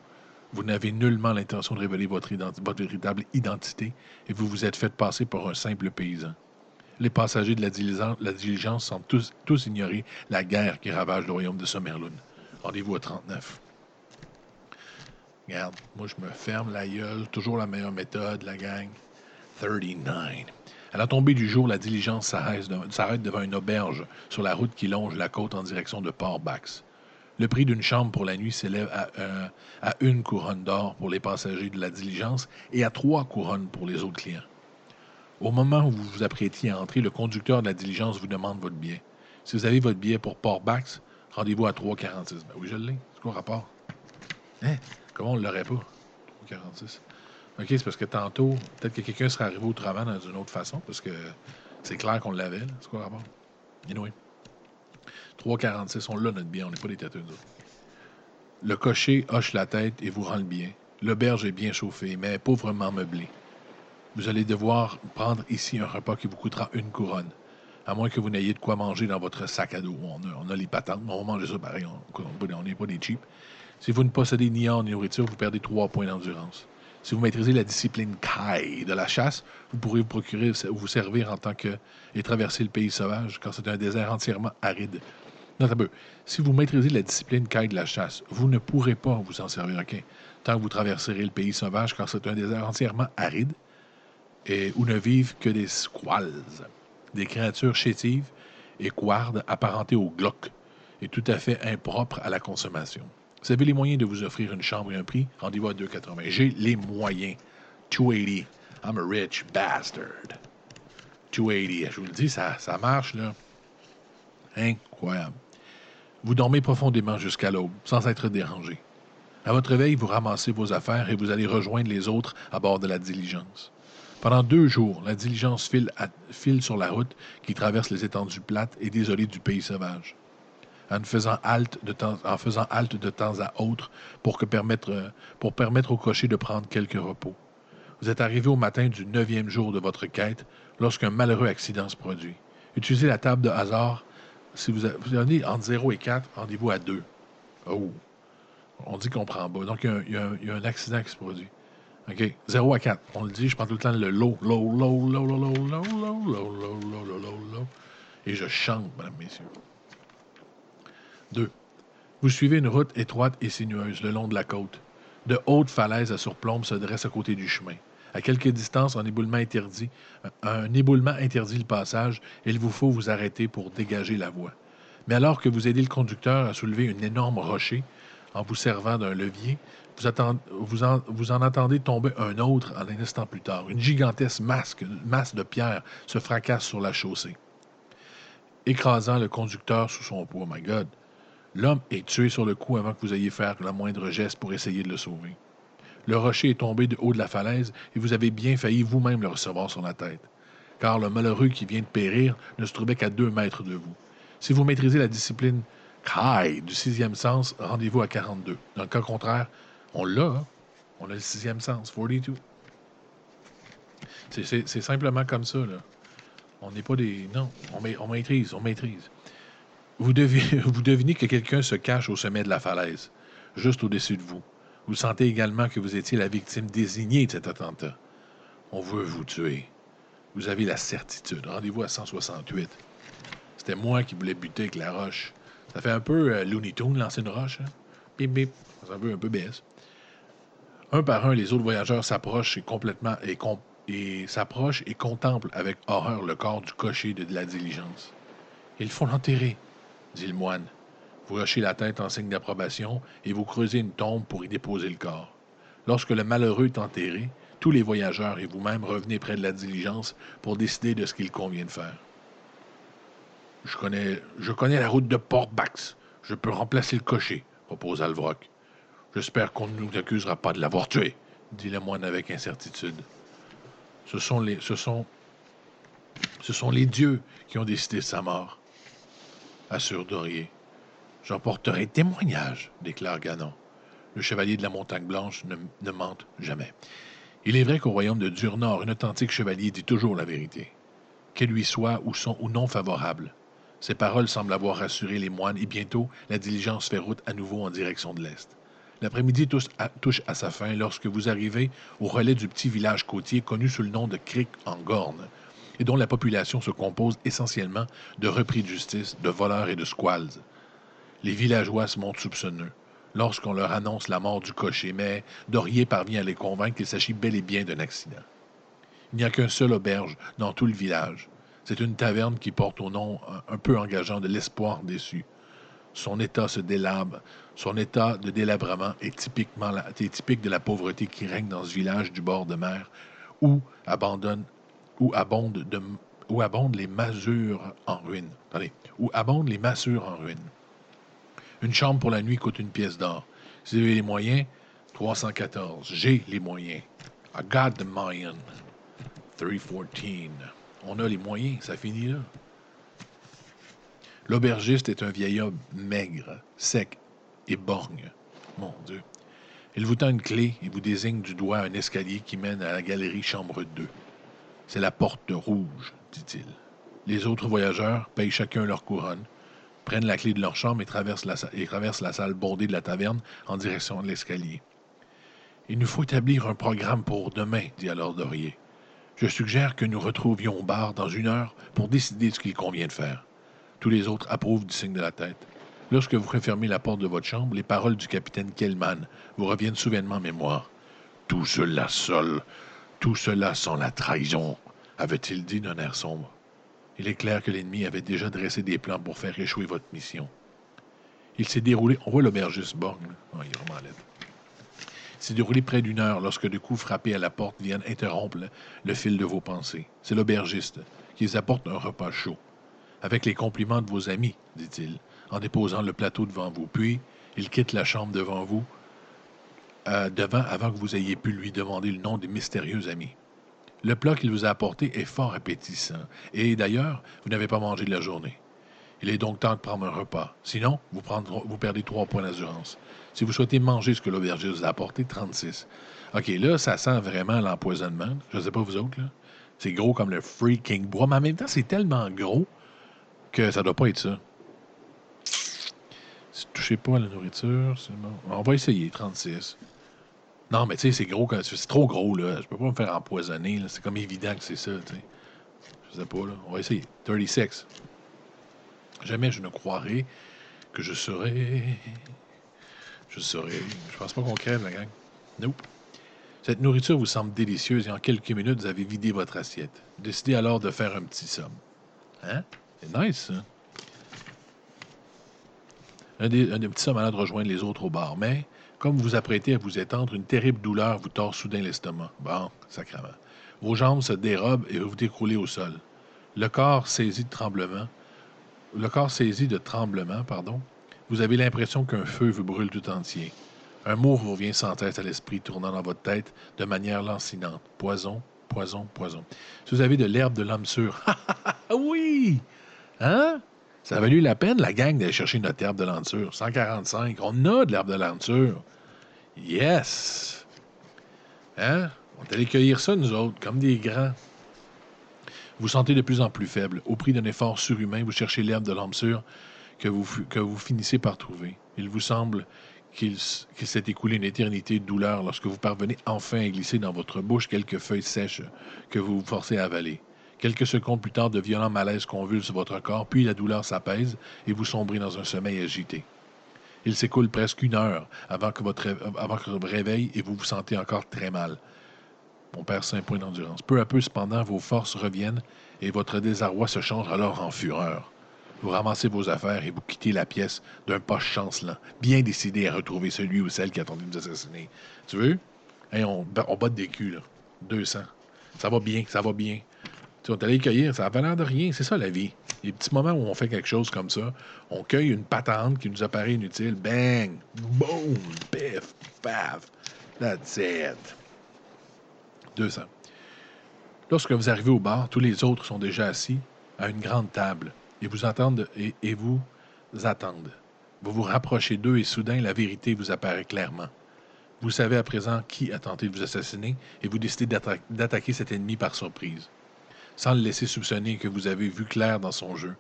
vous n'avez nullement l'intention de révéler votre, véritable identité et vous vous êtes fait passer pour un simple paysan. Les passagers de la diligence, semblent tous, ignorer la guerre qui ravage le royaume de Somerlund. Rendez-vous à 39. Regarde, moi je me ferme la gueule, toujours la meilleure méthode, la gang. 39. À la tombée du jour, la diligence s'arrête devant une auberge sur la route qui longe la côte en direction de Port-Bax. Le prix d'une chambre pour la nuit s'élève à, euh, à, une couronne d'or pour les passagers de la diligence et à trois couronnes pour les autres clients. Au moment où vous vous apprêtiez à entrer, le conducteur de la diligence vous demande votre billet. Si vous avez votre billet pour Port-Bax, rendez-vous à 3,46. Ben oui, je l'ai. C'est quoi le rapport? Hein? Comment on ne l'aurait pas? 3,46. OK, c'est parce que tantôt, peut-être que quelqu'un serait arrivé au travail dans une autre façon, parce que c'est clair qu'on l'avait. C'est quoi rapport? Anyway. 3,46, on l'a notre bien, on n'est pas des têteux, Le cocher hoche la tête et vous rend le bien. L'auberge est bien chauffée, mais pauvrement meublée. Vous allez devoir prendre ici un repas qui vous coûtera une couronne, à moins que vous n'ayez de quoi manger dans votre sac à dos. On a, les patates, on va manger ça pareil, on n'est pas des cheap. Si vous ne possédez ni or ni nourriture, vous perdez trois points d'endurance. Si vous maîtrisez la discipline Kai de la chasse, vous pourrez vous procurer ou vous servir en tant que et traverser le pays sauvage quand c'est un désert entièrement aride. Si vous maîtrisez la discipline Kai de la chasse, vous ne pourrez pas vous en servir OK, tant que vous traverserez le pays sauvage quand c'est un désert entièrement aride et où ne vivent que des squalls, des créatures chétives et couardes apparentées aux glock et tout à fait impropres à la consommation. Vous avez les moyens de vous offrir une chambre et un prix, rendez-vous à 2,80. J'ai les moyens. 280. I'm a rich bastard. 280. Je vous le dis, ça, ça marche, là. Incroyable. Vous dormez profondément jusqu'à l'aube, sans être dérangé. À votre réveil, vous ramassez vos affaires et vous allez rejoindre les autres à bord de la diligence. Pendant deux jours, la diligence file, file sur la route qui traverse les étendues plates et désolées du pays sauvage en faisant halte de temps, en faisant halte de temps à autre pour, que permettre, pour permettre au cocher de prendre quelques repos. Vous êtes arrivé au matin du neuvième jour de votre quête lorsqu'un malheureux accident se produit. Utilisez la table de hasard. Si vous avez, entre 0 et 4, rendez-vous à 2. Oh! On dit qu'on prend bas. Donc, il y, a un, accident qui se produit. OK? 0 à 4. On le dit, je prends tout le temps le low, low, low, low, low, low, low, low, low, low, low, low, low, low. Et je chante, mesdames, messieurs. 2. Vous suivez une route étroite et sinueuse le long de la côte. De hautes falaises à surplombe se dressent à côté du chemin. À quelques distances, un éboulement interdit, interdit le passage et il vous faut vous arrêter pour dégager la voie. Mais alors que vous aidez le conducteur à soulever un énorme rocher en vous servant d'un levier, vous, en, attendez tomber un autre en un instant plus tard. Une gigantesque masse de pierre se fracasse sur la chaussée, écrasant le conducteur sous son poids. My God! L'homme est tué sur le coup avant que vous ayez fait le moindre geste pour essayer de le sauver. Le rocher est tombé de haut de la falaise et vous avez bien failli vous-même le recevoir sur la tête, car le malheureux qui vient de périr ne se trouvait qu'à deux mètres de vous. Si vous maîtrisez la discipline Kai du sixième sens, rendez-vous à 42. Dans le cas contraire, on l'a, hein? on a le sixième sens, 42. C'est simplement comme ça. Là. On n'est pas des. Non, on maîtrise, on maîtrise. Vous, devinez, que quelqu'un se cache au sommet de la falaise, juste au-dessus de vous. Vous sentez également que vous étiez la victime désignée de cet attentat. On veut vous tuer. Vous avez la certitude. Rendez-vous à 168. C'était moi qui voulais buter avec la roche. Ça fait un peu euh, Looney Tunes, lancer une roche. Hein? Bip, bip. Ça fait un peu BS. Un par un, les autres voyageurs s'approchent et complètement et et s'approche et contemple avec horreur le corps du cocher de la diligence. Il faut l'enterrer, dit le moine. Vous hochez la tête en signe d'approbation et vous creusez une tombe pour y déposer le corps. Lorsque le malheureux est enterré, tous les voyageurs et vous-même revenez près de la diligence pour décider de ce qu'il convient de faire. Je connais, je connais la route de Port-Bax. Je peux remplacer le cocher, propose Alvrock. J'espère qu'on ne nous accusera pas de l'avoir tué, dit le moine avec incertitude. Ce sont les, ce sont, ce sont les dieux qui ont décidé de sa mort, assure Dorier. J'en porterai témoignage, déclare Ganon. Le chevalier de la Montagne Blanche ne, mente jamais. Il est vrai qu'au royaume de Durnor, un authentique chevalier dit toujours la vérité, qu'elle lui soit ou, son, ou non favorable. Ces paroles semblent avoir rassuré les moines et bientôt la diligence fait route à nouveau en direction de l'est. L'après-midi touche à, touche à sa fin lorsque vous arrivez au relais du petit village côtier connu sous le nom de Cric en Gorne et dont la population se compose essentiellement de repris de justice, de voleurs et de squales. Les villageois se montrent soupçonneux lorsqu'on leur annonce la mort du cocher, mais Dorier parvient à les convaincre qu'il s'agit bel et bien d'un accident. Il n'y a qu'un seul auberge dans tout le village. C'est une taverne qui porte au nom un peu engageant de l'espoir déçu. Son état se délabre. Son état de délabrement est, typique de la pauvreté qui règne dans ce village du bord de mer où, abondent, les masures en ruine. En ruine. Une chambre pour la nuit coûte une pièce d'or. Si vous avez les moyens, 314. J'ai les moyens. I got the million. 314. On a les moyens, ça finit là. L'aubergiste est un vieil homme maigre, sec et borgne. Mon Dieu. Il vous tend une clé et vous désigne du doigt un escalier qui mène à la galerie chambre 2. C'est la porte rouge, dit-il. Les autres voyageurs payent chacun leur couronne, prennent la clé de leur chambre et traversent la, salle bondée de la taverne en direction de l'escalier. Il nous faut établir un programme pour demain, dit alors Dorier. Je suggère que nous retrouvions au bar dans une heure pour décider de ce qu'il convient de faire. Tous les autres approuvent du signe de la tête. Lorsque vous refermez la porte de votre chambre, les paroles du capitaine Kellman vous reviennent soudainement en mémoire. Tout cela seul, tout cela sans la trahison, avait-il dit d'un air sombre. Il est clair que l'ennemi avait déjà dressé des plans pour faire échouer votre mission. Il s'est déroulé. On voit l'aubergiste Borgne. Oh, il est vraiment laid. Il s'est déroulé près d'une heure lorsque des coups frappés à la porte viennent interrompre le, fil de vos pensées. C'est l'aubergiste qui les apporte un repas chaud. Avec les compliments de vos amis, dit-il, en déposant le plateau devant vous. Puis, il quitte la chambre devant vous, euh, avant que vous ayez pu lui demander le nom des mystérieux amis. Le plat qu'il vous a apporté est fort appétissant, et d'ailleurs, vous n'avez pas mangé de la journée. Il est donc temps de prendre un repas. Sinon, vous, perdez trois points d'assurance. Si vous souhaitez manger ce que l'aubergiste vous a apporté, 36. OK, là, ça sent vraiment l'empoisonnement. Je ne sais pas vous autres, là. C'est gros comme le freaking bois, mais en même temps, c'est tellement gros que ça doit pas être ça. Si touchez pas à la nourriture, c'est bon. On va essayer, 36. Non, mais tu sais, c'est gros, c'est trop gros, là. Je peux pas me faire empoisonner, C'est comme évident que c'est ça, tu sais. Je sais pas, là. On va essayer. 36. Jamais je ne croirais que je serais. Je serais. Je pense pas qu'on crève, la gang. Nope. Cette nourriture vous semble délicieuse et en quelques minutes, vous avez vidé votre assiette. Décidez alors de faire un petit somme. Hein? C'est nice, ça. Un des, un des petits hommes malades rejoindre les autres au bar, mais comme vous vous apprêtez à vous étendre, une terrible douleur vous tord soudain l'estomac. Bon, sacrément. Vos jambes se dérobent et vous décroulez au sol. Le corps saisi de tremblement. Le corps saisi de tremblement, pardon. Vous avez l'impression qu'un feu vous brûle tout entier. Un mot vous revient sans tête à l'esprit, tournant dans votre tête de manière lancinante. Poison, poison, poison. Si vous avez de l'herbe de l'homme sûr, oui! Hein? Ça a valu la peine, la gang, d'aller chercher notre herbe de lenture. 145. On a de l'herbe de lenture. Yes! Hein? On est allé cueillir ça, nous autres, comme des grands. Vous sentez de plus en plus faible. Au prix d'un effort surhumain, vous cherchez l'herbe de l'âme que vous, que vous finissez par trouver. Il vous semble qu'il s'est écoulé une éternité de douleur lorsque vous parvenez enfin à glisser dans votre bouche quelques feuilles sèches que vous vous forcez à avaler. Quelques secondes plus tard, de violents malaises convulsent votre corps, puis la douleur s'apaise et vous sombrez dans un sommeil agité. Il s'écoule presque une heure avant que, votre, avant que et vous vous sentez encore très mal. On perd 5 points d'endurance. Peu à peu, cependant, vos forces reviennent et votre désarroi se change alors en fureur. Vous ramassez vos affaires et vous quittez la pièce d'un poche chancelant, bien décidé à retrouver celui ou celle qui a tenté de vous assassiner. Tu veux? on, on bat des culs, là. 200. Ça va bien, ça va bien. Tu est allé cueillir, ça n'a l'air de rien. C'est ça la vie. Les petits moments où on fait quelque chose comme ça, on cueille une patente qui nous apparaît inutile, bang, boom, pif, paf. That's it. 200. Lorsque vous arrivez au bar, tous les autres sont déjà assis à une grande table et vous entendent et, et vous attendent. Vous vous rapprochez d'eux et soudain la vérité vous apparaît clairement. Vous savez à présent qui a tenté de vous assassiner et vous décidez d'attaquer cet ennemi par surprise sans le laisser soupçonner que vous avez vu clair dans son jeu.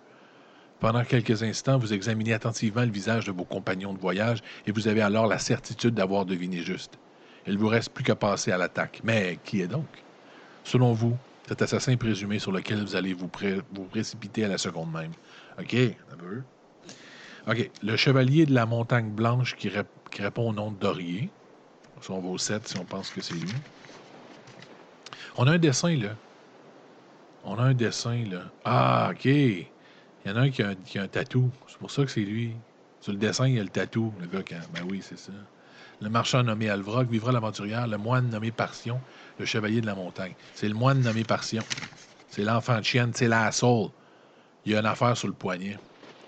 Pendant quelques instants, vous examinez attentivement le visage de vos compagnons de voyage et vous avez alors la certitude d'avoir deviné juste. Il vous reste plus qu'à passer à l'attaque. Mais qui est donc? Selon vous, cet assassin présumé sur lequel vous allez vous, précipiter à la seconde même. OK, OK, le chevalier de la montagne blanche qui, répond au nom de Dorier. Ce sont vos sept si on pense que c'est lui. On a un dessin, là. On a un dessin, là. Ah, OK. Il y en a un qui a un, a tatou. C'est pour ça que c'est lui. Sur le dessin, il y a le tatou, le gars qui Ben oui, c'est ça. Le marchand nommé Alvrock vivra l'aventurière, le moine nommé Parsion, le chevalier de la montagne. C'est le moine nommé Parsion. C'est l'enfant de chienne, c'est la. Il y a une affaire sur le poignet.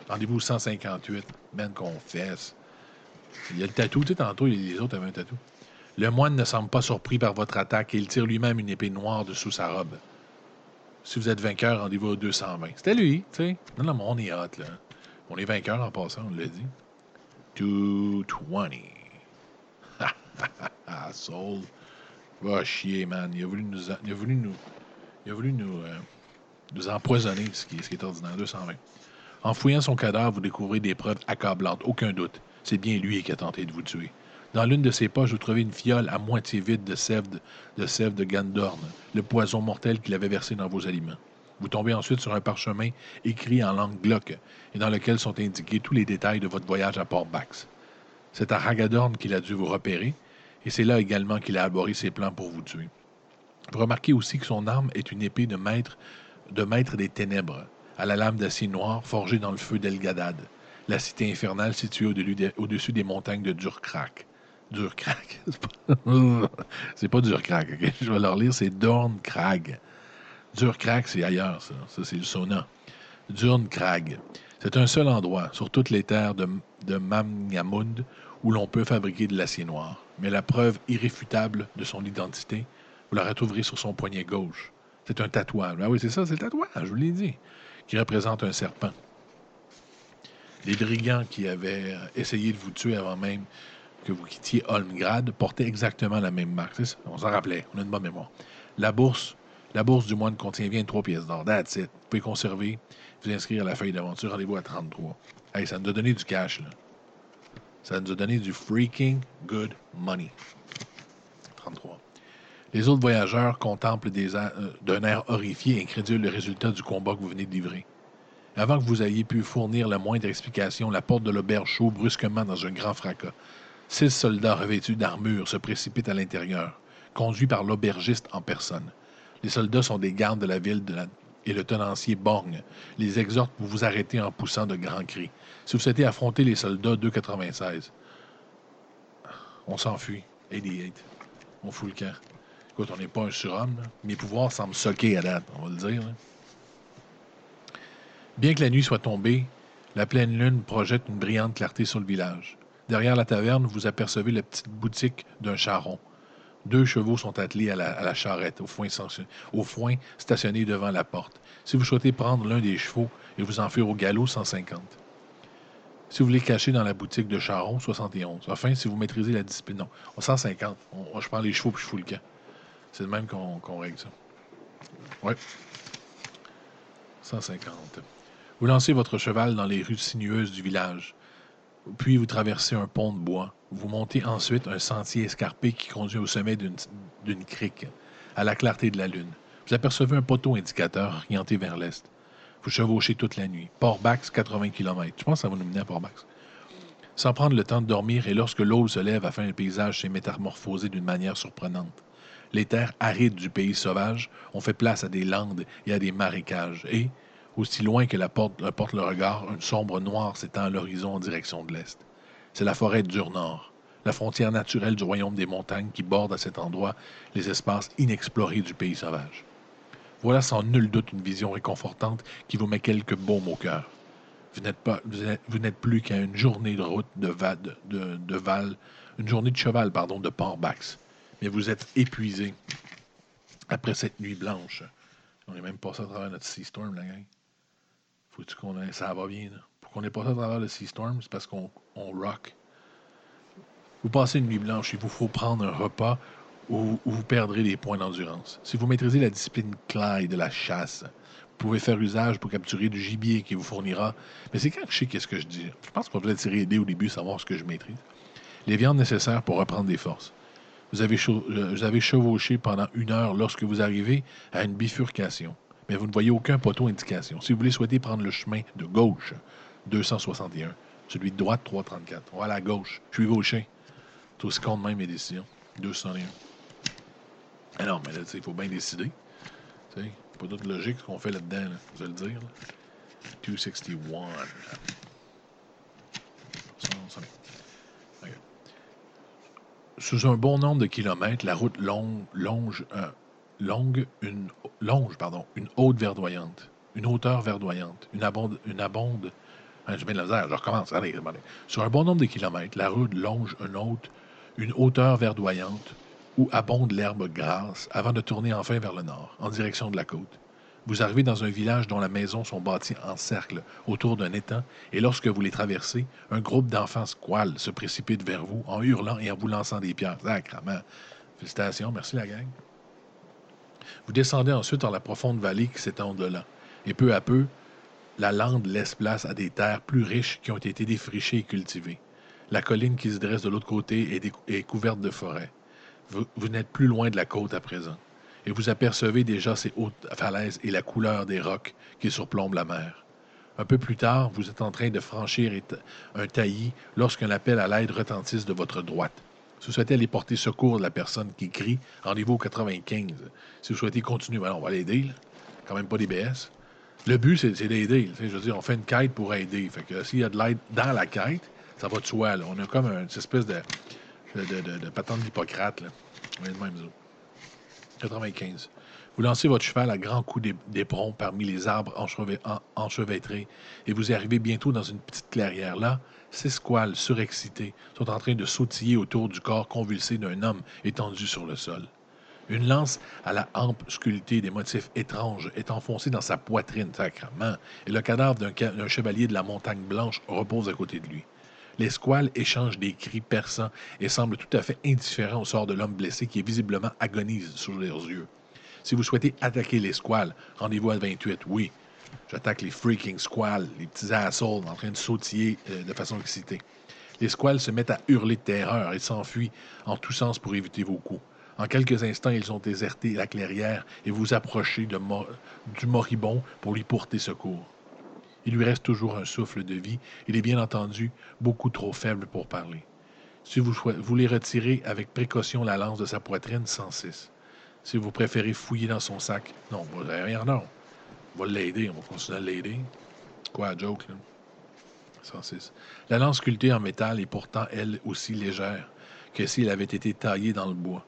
Rendez-vous 158. Ben confesse. Il y a le tatou, tu sais, tantôt, les autres avaient un tatou. Le moine ne semble pas surpris par votre attaque et il tire lui-même une épée noire dessous sa robe. Si vous êtes vainqueur, rendez-vous au 220. C'était lui, tu sais. Non, non, mais on est hot, là. On est vainqueur en passant, on l'a dit. 220. ah, Soul. Va chier, man. Il a voulu nous. Il a voulu nous. Il a voulu nous, nous empoisonner, ce qui, ce qui est ordinaire. 220. En fouillant son cadavre, vous découvrez des preuves accablantes, aucun doute. C'est bien lui qui a tenté de vous tuer. Dans l'une de ses poches, vous trouvez une fiole à moitié vide de sève de, de, le poison mortel qu'il avait versé dans vos aliments. Vous tombez ensuite sur un parchemin écrit en langue glock et dans lequel sont indiqués tous les détails de votre voyage à Port-Bax. C'est à Ragadorn qu'il a dû vous repérer et c'est là également qu'il a abordé ses plans pour vous tuer. Vous remarquez aussi que son arme est une épée de maître, de maître des ténèbres, à la lame d'acier noir forgée dans le feu d'Elgadad, la cité infernale située au-dessus des montagnes de Durkrak. Dur c'est pas dur crack, OK? Je vais leur lire, c'est Dorn Crag. C'est ailleurs, ça. Ça, c'est le sauna. Durn Crag. C'est un seul endroit sur toutes les terres de, de Mamngamund où l'on peut fabriquer de l'acier noir. Mais la preuve irréfutable de son identité, vous la retrouverez sur son poignet gauche. C'est un tatouage. Ah oui, c'est ça, c'est le tatouage, je vous l'ai dit, qui représente un serpent. Les brigands qui avaient essayé de vous tuer avant même que vous quittiez Holmgrad portait exactement la même marque. On s'en rappelait. On a une bonne mémoire. La bourse, la bourse du moine contient 23 pièces d'or. That's it. Vous pouvez conserver, vous inscrire à la feuille d'aventure. Rendez-vous à 33. Hey, ça nous a donné du cash, là. Ça nous a donné du freaking good money. 33. Les autres voyageurs contemplent euh, d'un air horrifié et incrédule le résultat du combat que vous venez de livrer. Avant que vous ayez pu fournir la moindre explication, la porte de l'auberge chaud brusquement dans un grand fracas. Six soldats revêtus d'armure se précipitent à l'intérieur, conduits par l'aubergiste en personne. Les soldats sont des gardes de la ville et le tenancier borgne les exhorte pour vous arrêter en poussant de grands cris. Si vous souhaitez affronter les soldats 296, on s'enfuit. 88. On fout le camp. Écoute, on n'est pas un surhomme. Mes pouvoirs semblent soquer à date, on va le dire. Bien que la nuit soit tombée, la pleine lune projette une brillante clarté sur le village. Derrière la taverne, vous apercevez la petite boutique d'un charron. Deux chevaux sont attelés à la, charrette, au foin, stationné devant la porte. Si vous souhaitez prendre l'un des chevaux et vous enfuir au galop, 150. Si vous voulez cacher dans la boutique de Charron, 71. Enfin, si vous maîtrisez la discipline, non, 150. je prends les chevaux puis je fous le camp. C'est le même qu'on règle ça. Oui. 150. Vous lancez votre cheval dans les rues sinueuses du village. Puis vous traversez un pont de bois. Vous montez ensuite un sentier escarpé qui conduit au sommet d'une crique, à la clarté de la lune. Vous apercevez un poteau indicateur orienté vers l'est. Vous chevauchez toute la nuit. Port-Bax, 80 km. Je pense que ça va nous mener à Port-Bax. Sans prendre le temps de dormir, et lorsque l'aube se lève afin le paysage s'est métamorphosé d'une manière surprenante. Les terres arides du pays sauvage ont fait place à des landes et à des marécages. Et, aussi loin que la porte, le regard, une sombre noire s'étend à l'horizon en direction de l'est. C'est la forêt dur Nord, la frontière naturelle du royaume des montagnes qui borde à cet endroit les espaces inexplorés du pays sauvage. Voilà sans nul doute une vision réconfortante qui vous met quelques baumes au cœur. Vous n'êtes, vous n'êtes plus qu'à une journée de route de, Val, une journée de cheval, pardon, de Port-Bax. Mais vous êtes épuisé après cette nuit blanche. On est même passé à travers notre Sea Storm, la gang. Faut-tu qu'on ait... Ça va bien. Pour qu'on ait passé à travers le Sea Storm, c'est parce qu'on on rock. Vous passez une nuit blanche, il vous faut prendre un repas ou, vous perdrez des points d'endurance. Si vous maîtrisez la discipline Clyde de la chasse, vous pouvez faire usage pour capturer du gibier qui vous fournira. Mais c'est quand je sais qu'est-ce que je dis? Je pense qu'on devrait tirer aider au début, savoir ce que je maîtrise. Les viandes nécessaires pour reprendre des forces. Vous avez, euh, vous avez chevauché pendant une heure lorsque vous arrivez à une bifurcation, mais vous ne voyez aucun poteau indication. Si vous voulez souhaiter prendre le chemin de gauche, 261, celui de droite, 334. On va à la gauche. Je suis gaucher. Tout ce compte même mes décisions. 201. Ah non, mais là, il faut bien décider. C'est pas toute logique ce qu'on fait là-dedans, là, vous allez le dire. 261. Sous un bon nombre de kilomètres, la route longe, longe, euh, longue, une, longe pardon, une haute verdoyante, une hauteur verdoyante, une abonde. Une abonde hein, je mets la je recommence. Allez, allez. Sur un bon nombre de kilomètres, la route longe une, haute, une hauteur verdoyante où abonde l'herbe grasse avant de tourner enfin vers le nord, en direction de la côte. Vous arrivez dans un village dont les maisons sont bâties en cercle autour d'un étang, et lorsque vous les traversez, un groupe d'enfants squales se précipite vers vous en hurlant et en vous lançant des pierres. Sacrement. Félicitations, merci la gang. Vous descendez ensuite dans la profonde vallée qui s'étend au-delà, et peu à peu, la lande laisse place à des terres plus riches qui ont été défrichées et cultivées. La colline qui se dresse de l'autre côté est, couverte de forêts. Vous, n'êtes plus loin de la côte à présent, et vous apercevez déjà ces hautes falaises et la couleur des rocs qui surplombent la mer. Un peu plus tard, vous êtes en train de franchir un taillis lorsqu'un appel à l'aide retentisse de votre droite. Si vous souhaitez aller porter secours de la personne qui crie, rendez-vous au 95. Si vous souhaitez continuer, on va l'aider. Quand même pas des BS. Le but, c'est d'aider. Je veux dire, on fait une quête pour aider. S'il y a de l'aide dans la quête, ça va de soi. On a comme une espèce de patente d'Hippocrate. même 95. Vous lancez votre cheval à grands coups d'éperon parmi les arbres enchevêtrés et vous arrivez bientôt dans une petite clairière. Là, six squales surexcités sont en train de sautiller autour du corps convulsé d'un homme étendu sur le sol. Une lance à la hampe sculptée des motifs étranges est enfoncée dans sa poitrine sacrement, et le cadavre d'un chevalier de la montagne blanche repose à côté de lui. Les squales échangent des cris perçants et semblent tout à fait indifférents au sort de l'homme blessé qui visiblement agonise sous leurs yeux. Si vous souhaitez attaquer les squales, rendez-vous à 28, oui. J'attaque les freaking squales, les petits assholes en train de sautiller euh, de façon excitée. Les squales se mettent à hurler de terreur et s'enfuient en tous sens pour éviter vos coups. En quelques instants, ils ont déserté la clairière et vous approchez du moribond pour lui porter secours. Il lui reste toujours un souffle de vie. Il est bien entendu beaucoup trop faible pour parler. Si vous voulez retirer avec précaution la lance de sa poitrine, 106. Si vous préférez fouiller dans son sac, non, vous rien, non. On va l'aider, on va continuer à l'aider. Quoi, joke, là? 106. La lance sculptée en métal est pourtant, elle aussi, légère que si elle avait été taillée dans le bois.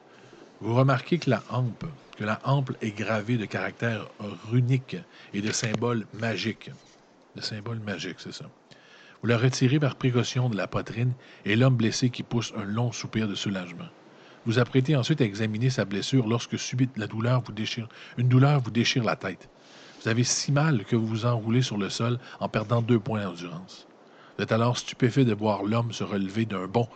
Vous remarquez que la hampe, que la hampe est gravée de caractères runiques et de symboles magiques. Le symbole magique, c'est ça. Vous la retirez par précaution de la poitrine et l'homme blessé qui pousse un long soupir de soulagement. Vous apprêtez ensuite à examiner sa blessure lorsque subite la douleur vous déchire, une douleur vous déchire la tête. Vous avez si mal que vous vous enroulez sur le sol en perdant deux points d'endurance. Vous êtes alors stupéfait de voir l'homme se relever d'un bond,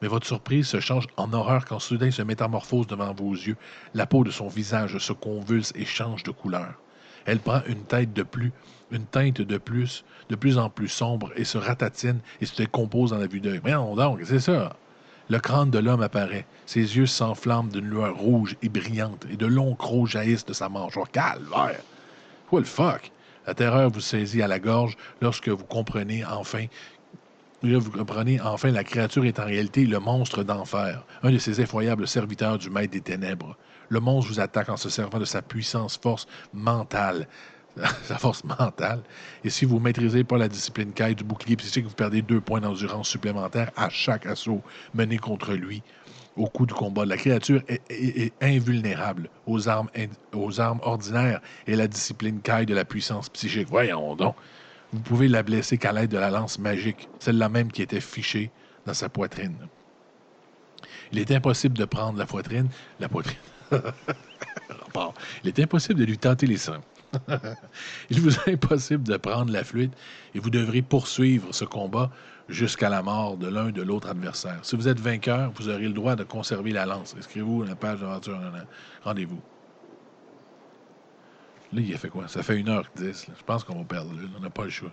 mais votre surprise se change en horreur quand soudain se métamorphose devant vos yeux. La peau de son visage se convulse et change de couleur. Elle prend une tête de plus, une teinte de plus, de plus en plus sombre, et se ratatine et se décompose dans la vue d'œil. Voyons donc, c'est ça. Le crâne de l'homme apparaît. Ses yeux s'enflamment d'une lueur rouge et brillante, et de longs crocs jaillissent de sa mâchoire. Calvaire! What the fuck? La terreur vous saisit à la gorge lorsque vous comprenez enfin vous comprenez, enfin, la créature est en réalité le monstre d'enfer, un de ces effroyables serviteurs du maître des ténèbres, Le monstre vous attaque en se servant de sa puissance, force mentale. sa force mentale. Et si vous ne maîtrisez pas la discipline caille du bouclier psychique, vous perdez deux points d'endurance supplémentaires à chaque assaut mené contre lui au coup du combat. La créature est, invulnérable aux armes, aux armes ordinaires et la discipline caille de la puissance psychique. Voyons donc. Vous pouvez la blesser qu'à l'aide de la lance magique, celle-là même qui était fichée dans sa poitrine. Il est impossible de prendre la poitrine. La poitrine. Il est impossible de lui tenter les seins. Il vous est impossible de prendre la flûte et vous devrez poursuivre ce combat jusqu'à la mort de l'un de l'autre adversaire. Si vous êtes vainqueur, vous aurez le droit de conserver la lance. Inscrivez-vous à la page d'aventure. Rendez-vous. Là, il a fait quoi? Ça fait 1h10. Je pense qu'on va perdre. On n'a pas le choix.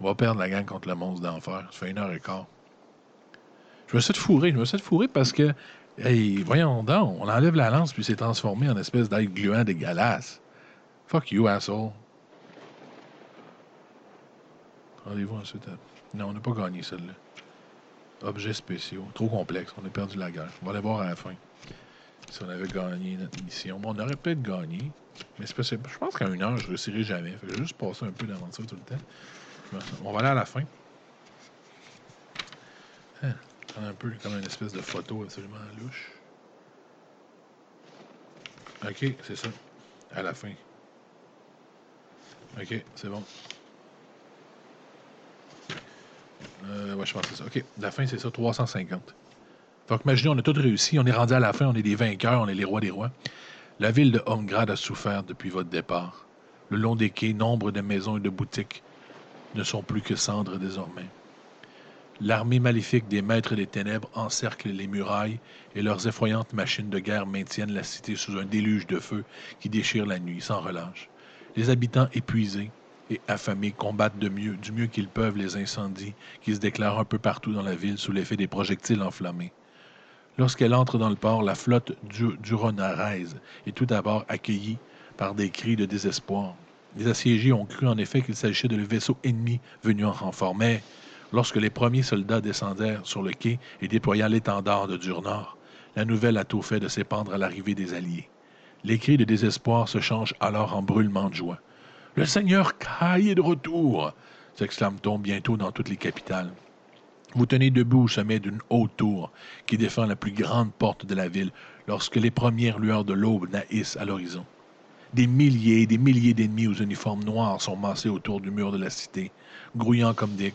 On va perdre la gang contre le monstre d'enfer. Ça fait une heure et quart. Je me suis fourré. Je me suis fourré parce que, hey, voyons donc, on enlève la lance puis c'est transformé en espèce d'ail gluant dégueulasse. Fuck you, asshole. Rendez-vous ensuite. Non, on n'a pas gagné celle-là. Objets spéciaux. Trop complexe. On a perdu la guerre. On va aller voir à la fin. Si on avait gagné notre mission. Bon, on aurait peut-être gagné. Mais c'est Je pense qu'à une heure, je ne réussirai jamais. Fait que je vais juste passer un peu d'aventure tout le temps. On va aller à la fin. Hein, un peu comme une espèce de photo absolument louche. Ok, c'est ça. À la fin. OK, c'est bon. Euh, ouais, je pense c'est ça. OK, la fin, c'est ça, 350. Donc, imaginez, on a tout réussi. On est rendu à la fin. On est des vainqueurs. On est les rois des rois. La ville de Homegrad a souffert depuis votre départ. Le long des quais, nombre de maisons et de boutiques ne sont plus que cendres désormais. L'armée maléfique des maîtres des ténèbres encercle les murailles et leurs effroyantes machines de guerre maintiennent la cité sous un déluge de feu qui déchire la nuit sans relâche. Les habitants épuisés et affamés combattent de mieux, du mieux qu'ils peuvent les incendies qui se déclarent un peu partout dans la ville sous l'effet des projectiles enflammés. Lorsqu'elle entre dans le port, la flotte du Duronarez est tout d'abord accueillie par des cris de désespoir. Les assiégés ont cru en effet qu'il s'agissait de le vaisseau ennemi venu en renfort, mais lorsque les premiers soldats descendèrent sur le quai et déployant l'étendard de Durnor, la nouvelle a tout fait de s'épandre à l'arrivée des Alliés. Les cris de désespoir se changent alors en brûlements de joie. Le Seigneur Kai est de retour s'exclame-t-on bientôt dans toutes les capitales. Vous tenez debout au sommet d'une haute tour qui défend la plus grande porte de la ville lorsque les premières lueurs de l'aube naissent à l'horizon. Des milliers et des milliers d'ennemis aux uniformes noirs sont massés autour du mur de la cité, grouillant comme des,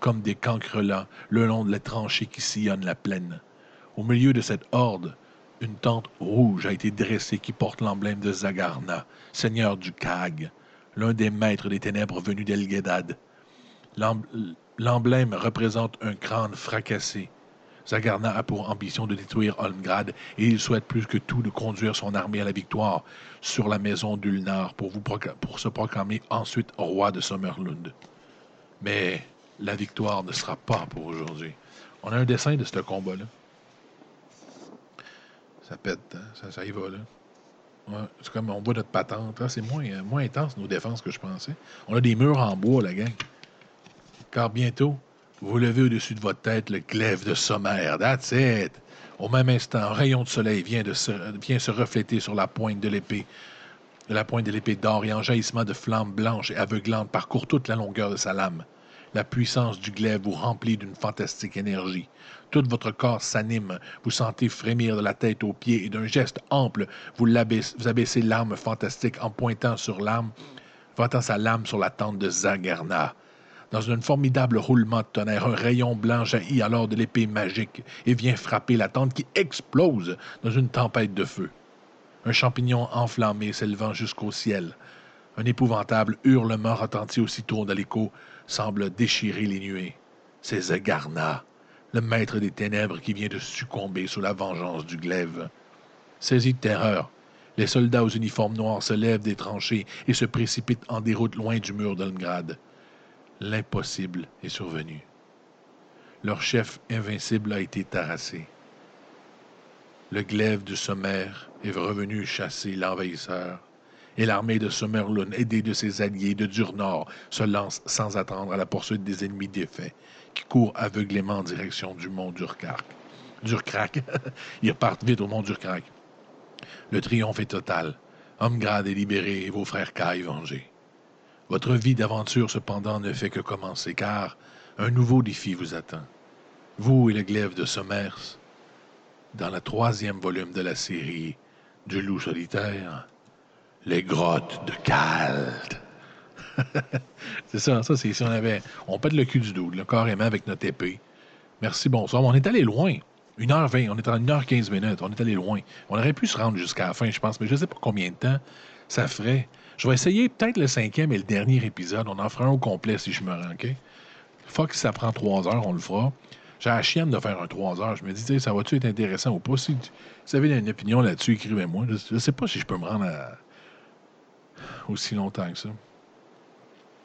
comme des cancrelats le long de la tranchée qui sillonne la plaine. Au milieu de cette horde, une tente rouge a été dressée qui porte l'emblème de Zagarna, seigneur du Kag, l'un des maîtres des ténèbres venus d'Elgedad. L'emblème représente un crâne fracassé. Zagarna a pour ambition de détruire Holmgrad et il souhaite plus que tout de conduire son armée à la victoire sur la maison d'Ulnar pour, pour se proclamer ensuite roi de Sommerlund. Mais la victoire ne sera pas pour aujourd'hui. On a un dessin de ce combat-là. Ça pète, hein? ça, y va, là. c'est comme on voit notre patente. C'est moins, euh, moins intense nos défenses que je pensais. On a des murs en bois, la gang. Car bientôt, vous levez au-dessus de votre tête le glaive de sommaire. That's it. Au même instant, un rayon de soleil vient, de se, vient se refléter sur la pointe de l'épée. La pointe de l'épée d'or et un jaillissement de flammes blanches et aveuglantes parcourt toute la longueur de sa lame. La puissance du glaive vous remplit d'une fantastique énergie. Tout votre corps s'anime. Vous sentez frémir de la tête aux pieds et d'un geste ample, vous, abaissez l'arme fantastique en pointant sur l'arme, pointant sa lame sur la tente de Zagarna. Dans un formidable roulement de tonnerre, un rayon blanc jaillit alors de l'épée magique et vient frapper la tente qui explose dans une tempête de feu. Un champignon enflammé s'élevant jusqu'au ciel. Un épouvantable hurlement retentit aussitôt dans l'écho, semble déchirer les nuées. C'est Zagarna le maître des ténèbres qui vient de succomber sous la vengeance du glaive. Saisis de terreur, les soldats aux uniformes noirs se lèvent des tranchées et se précipitent en déroute loin du mur d'Olmgrad. L'impossible est survenu. Leur chef invincible a été terrassé. Le glaive du sommaire est revenu chasser l'envahisseur, et l'armée de Sommerlund, aidée de ses alliés de Durnor, se lance sans attendre à la poursuite des ennemis défaits qui court aveuglément en direction du mont Durkrak. Durkrak. Ils repartent vite au mont Durkrak. Le triomphe est total. Homgrad est libéré et vos frères Kai vengés. Votre vie d'aventure, cependant, ne fait que commencer, car un nouveau défi vous attend. Vous et le glaive de Sommers, dans le troisième volume de la série du loup solitaire, les grottes de Kald. c'est ça, ça, c'est si on avait. On pète le cul du dos, carrément avec notre épée. Merci, bonsoir. On est allé loin. 1h20, on est à 1h15 minutes. On est allé loin. On aurait pu se rendre jusqu'à la fin, je pense, mais je ne sais pas combien de temps ça ferait. Je vais essayer peut-être le cinquième et le dernier épisode. On en fera un au complet si je me rends, OK? Fuck, si ça prend trois heures, on le fera. J'ai la chienne de faire un trois heures. Je me dis, ça va-tu être intéressant ou pas? Si vous avez une opinion là-dessus, écrivez-moi. Je ne sais pas si je peux me rendre aussi longtemps que ça.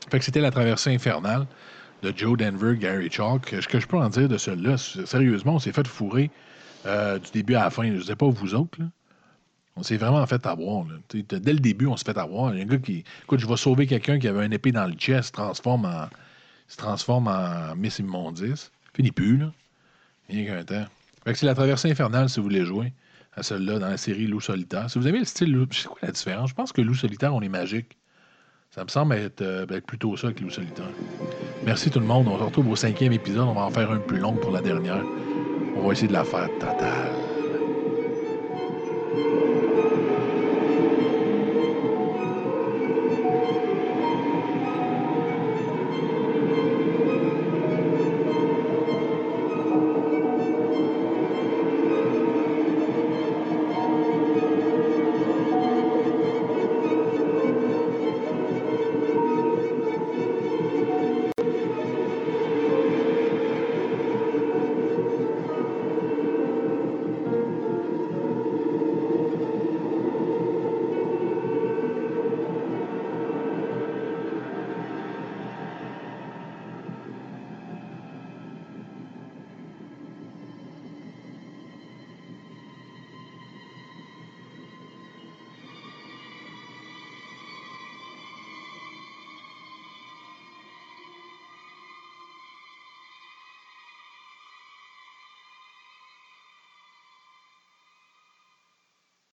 Fait que c'était la traversée infernale de Joe Denver, Gary Chalk. Ce que je peux en dire de celui-là, sérieusement, on s'est fait fourrer euh, du début à la fin. Je ne sais pas vous autres. On s'est vraiment fait avoir. Dès le début, on s'est fait avoir. Il y a un gars qui. Écoute, je vais sauver quelqu'un qui avait un épée dans le chest, se transforme en. se transforme en Miss Immondice. Là. Rien qu'un temps. Fait que c'est la traversée infernale si vous voulez jouer à celle-là dans la série Loup solitaire. Si vous avez le style Loup, c'est quoi la différence? Je pense que Loup solitaire, on est magique. Ça me semble euh, ben, être, plutôt ça que Loup solitaire. Merci tout le monde. On se retrouve au cinquième épisode. On va en faire un plus long pour la dernière. On va essayer de la faire totale.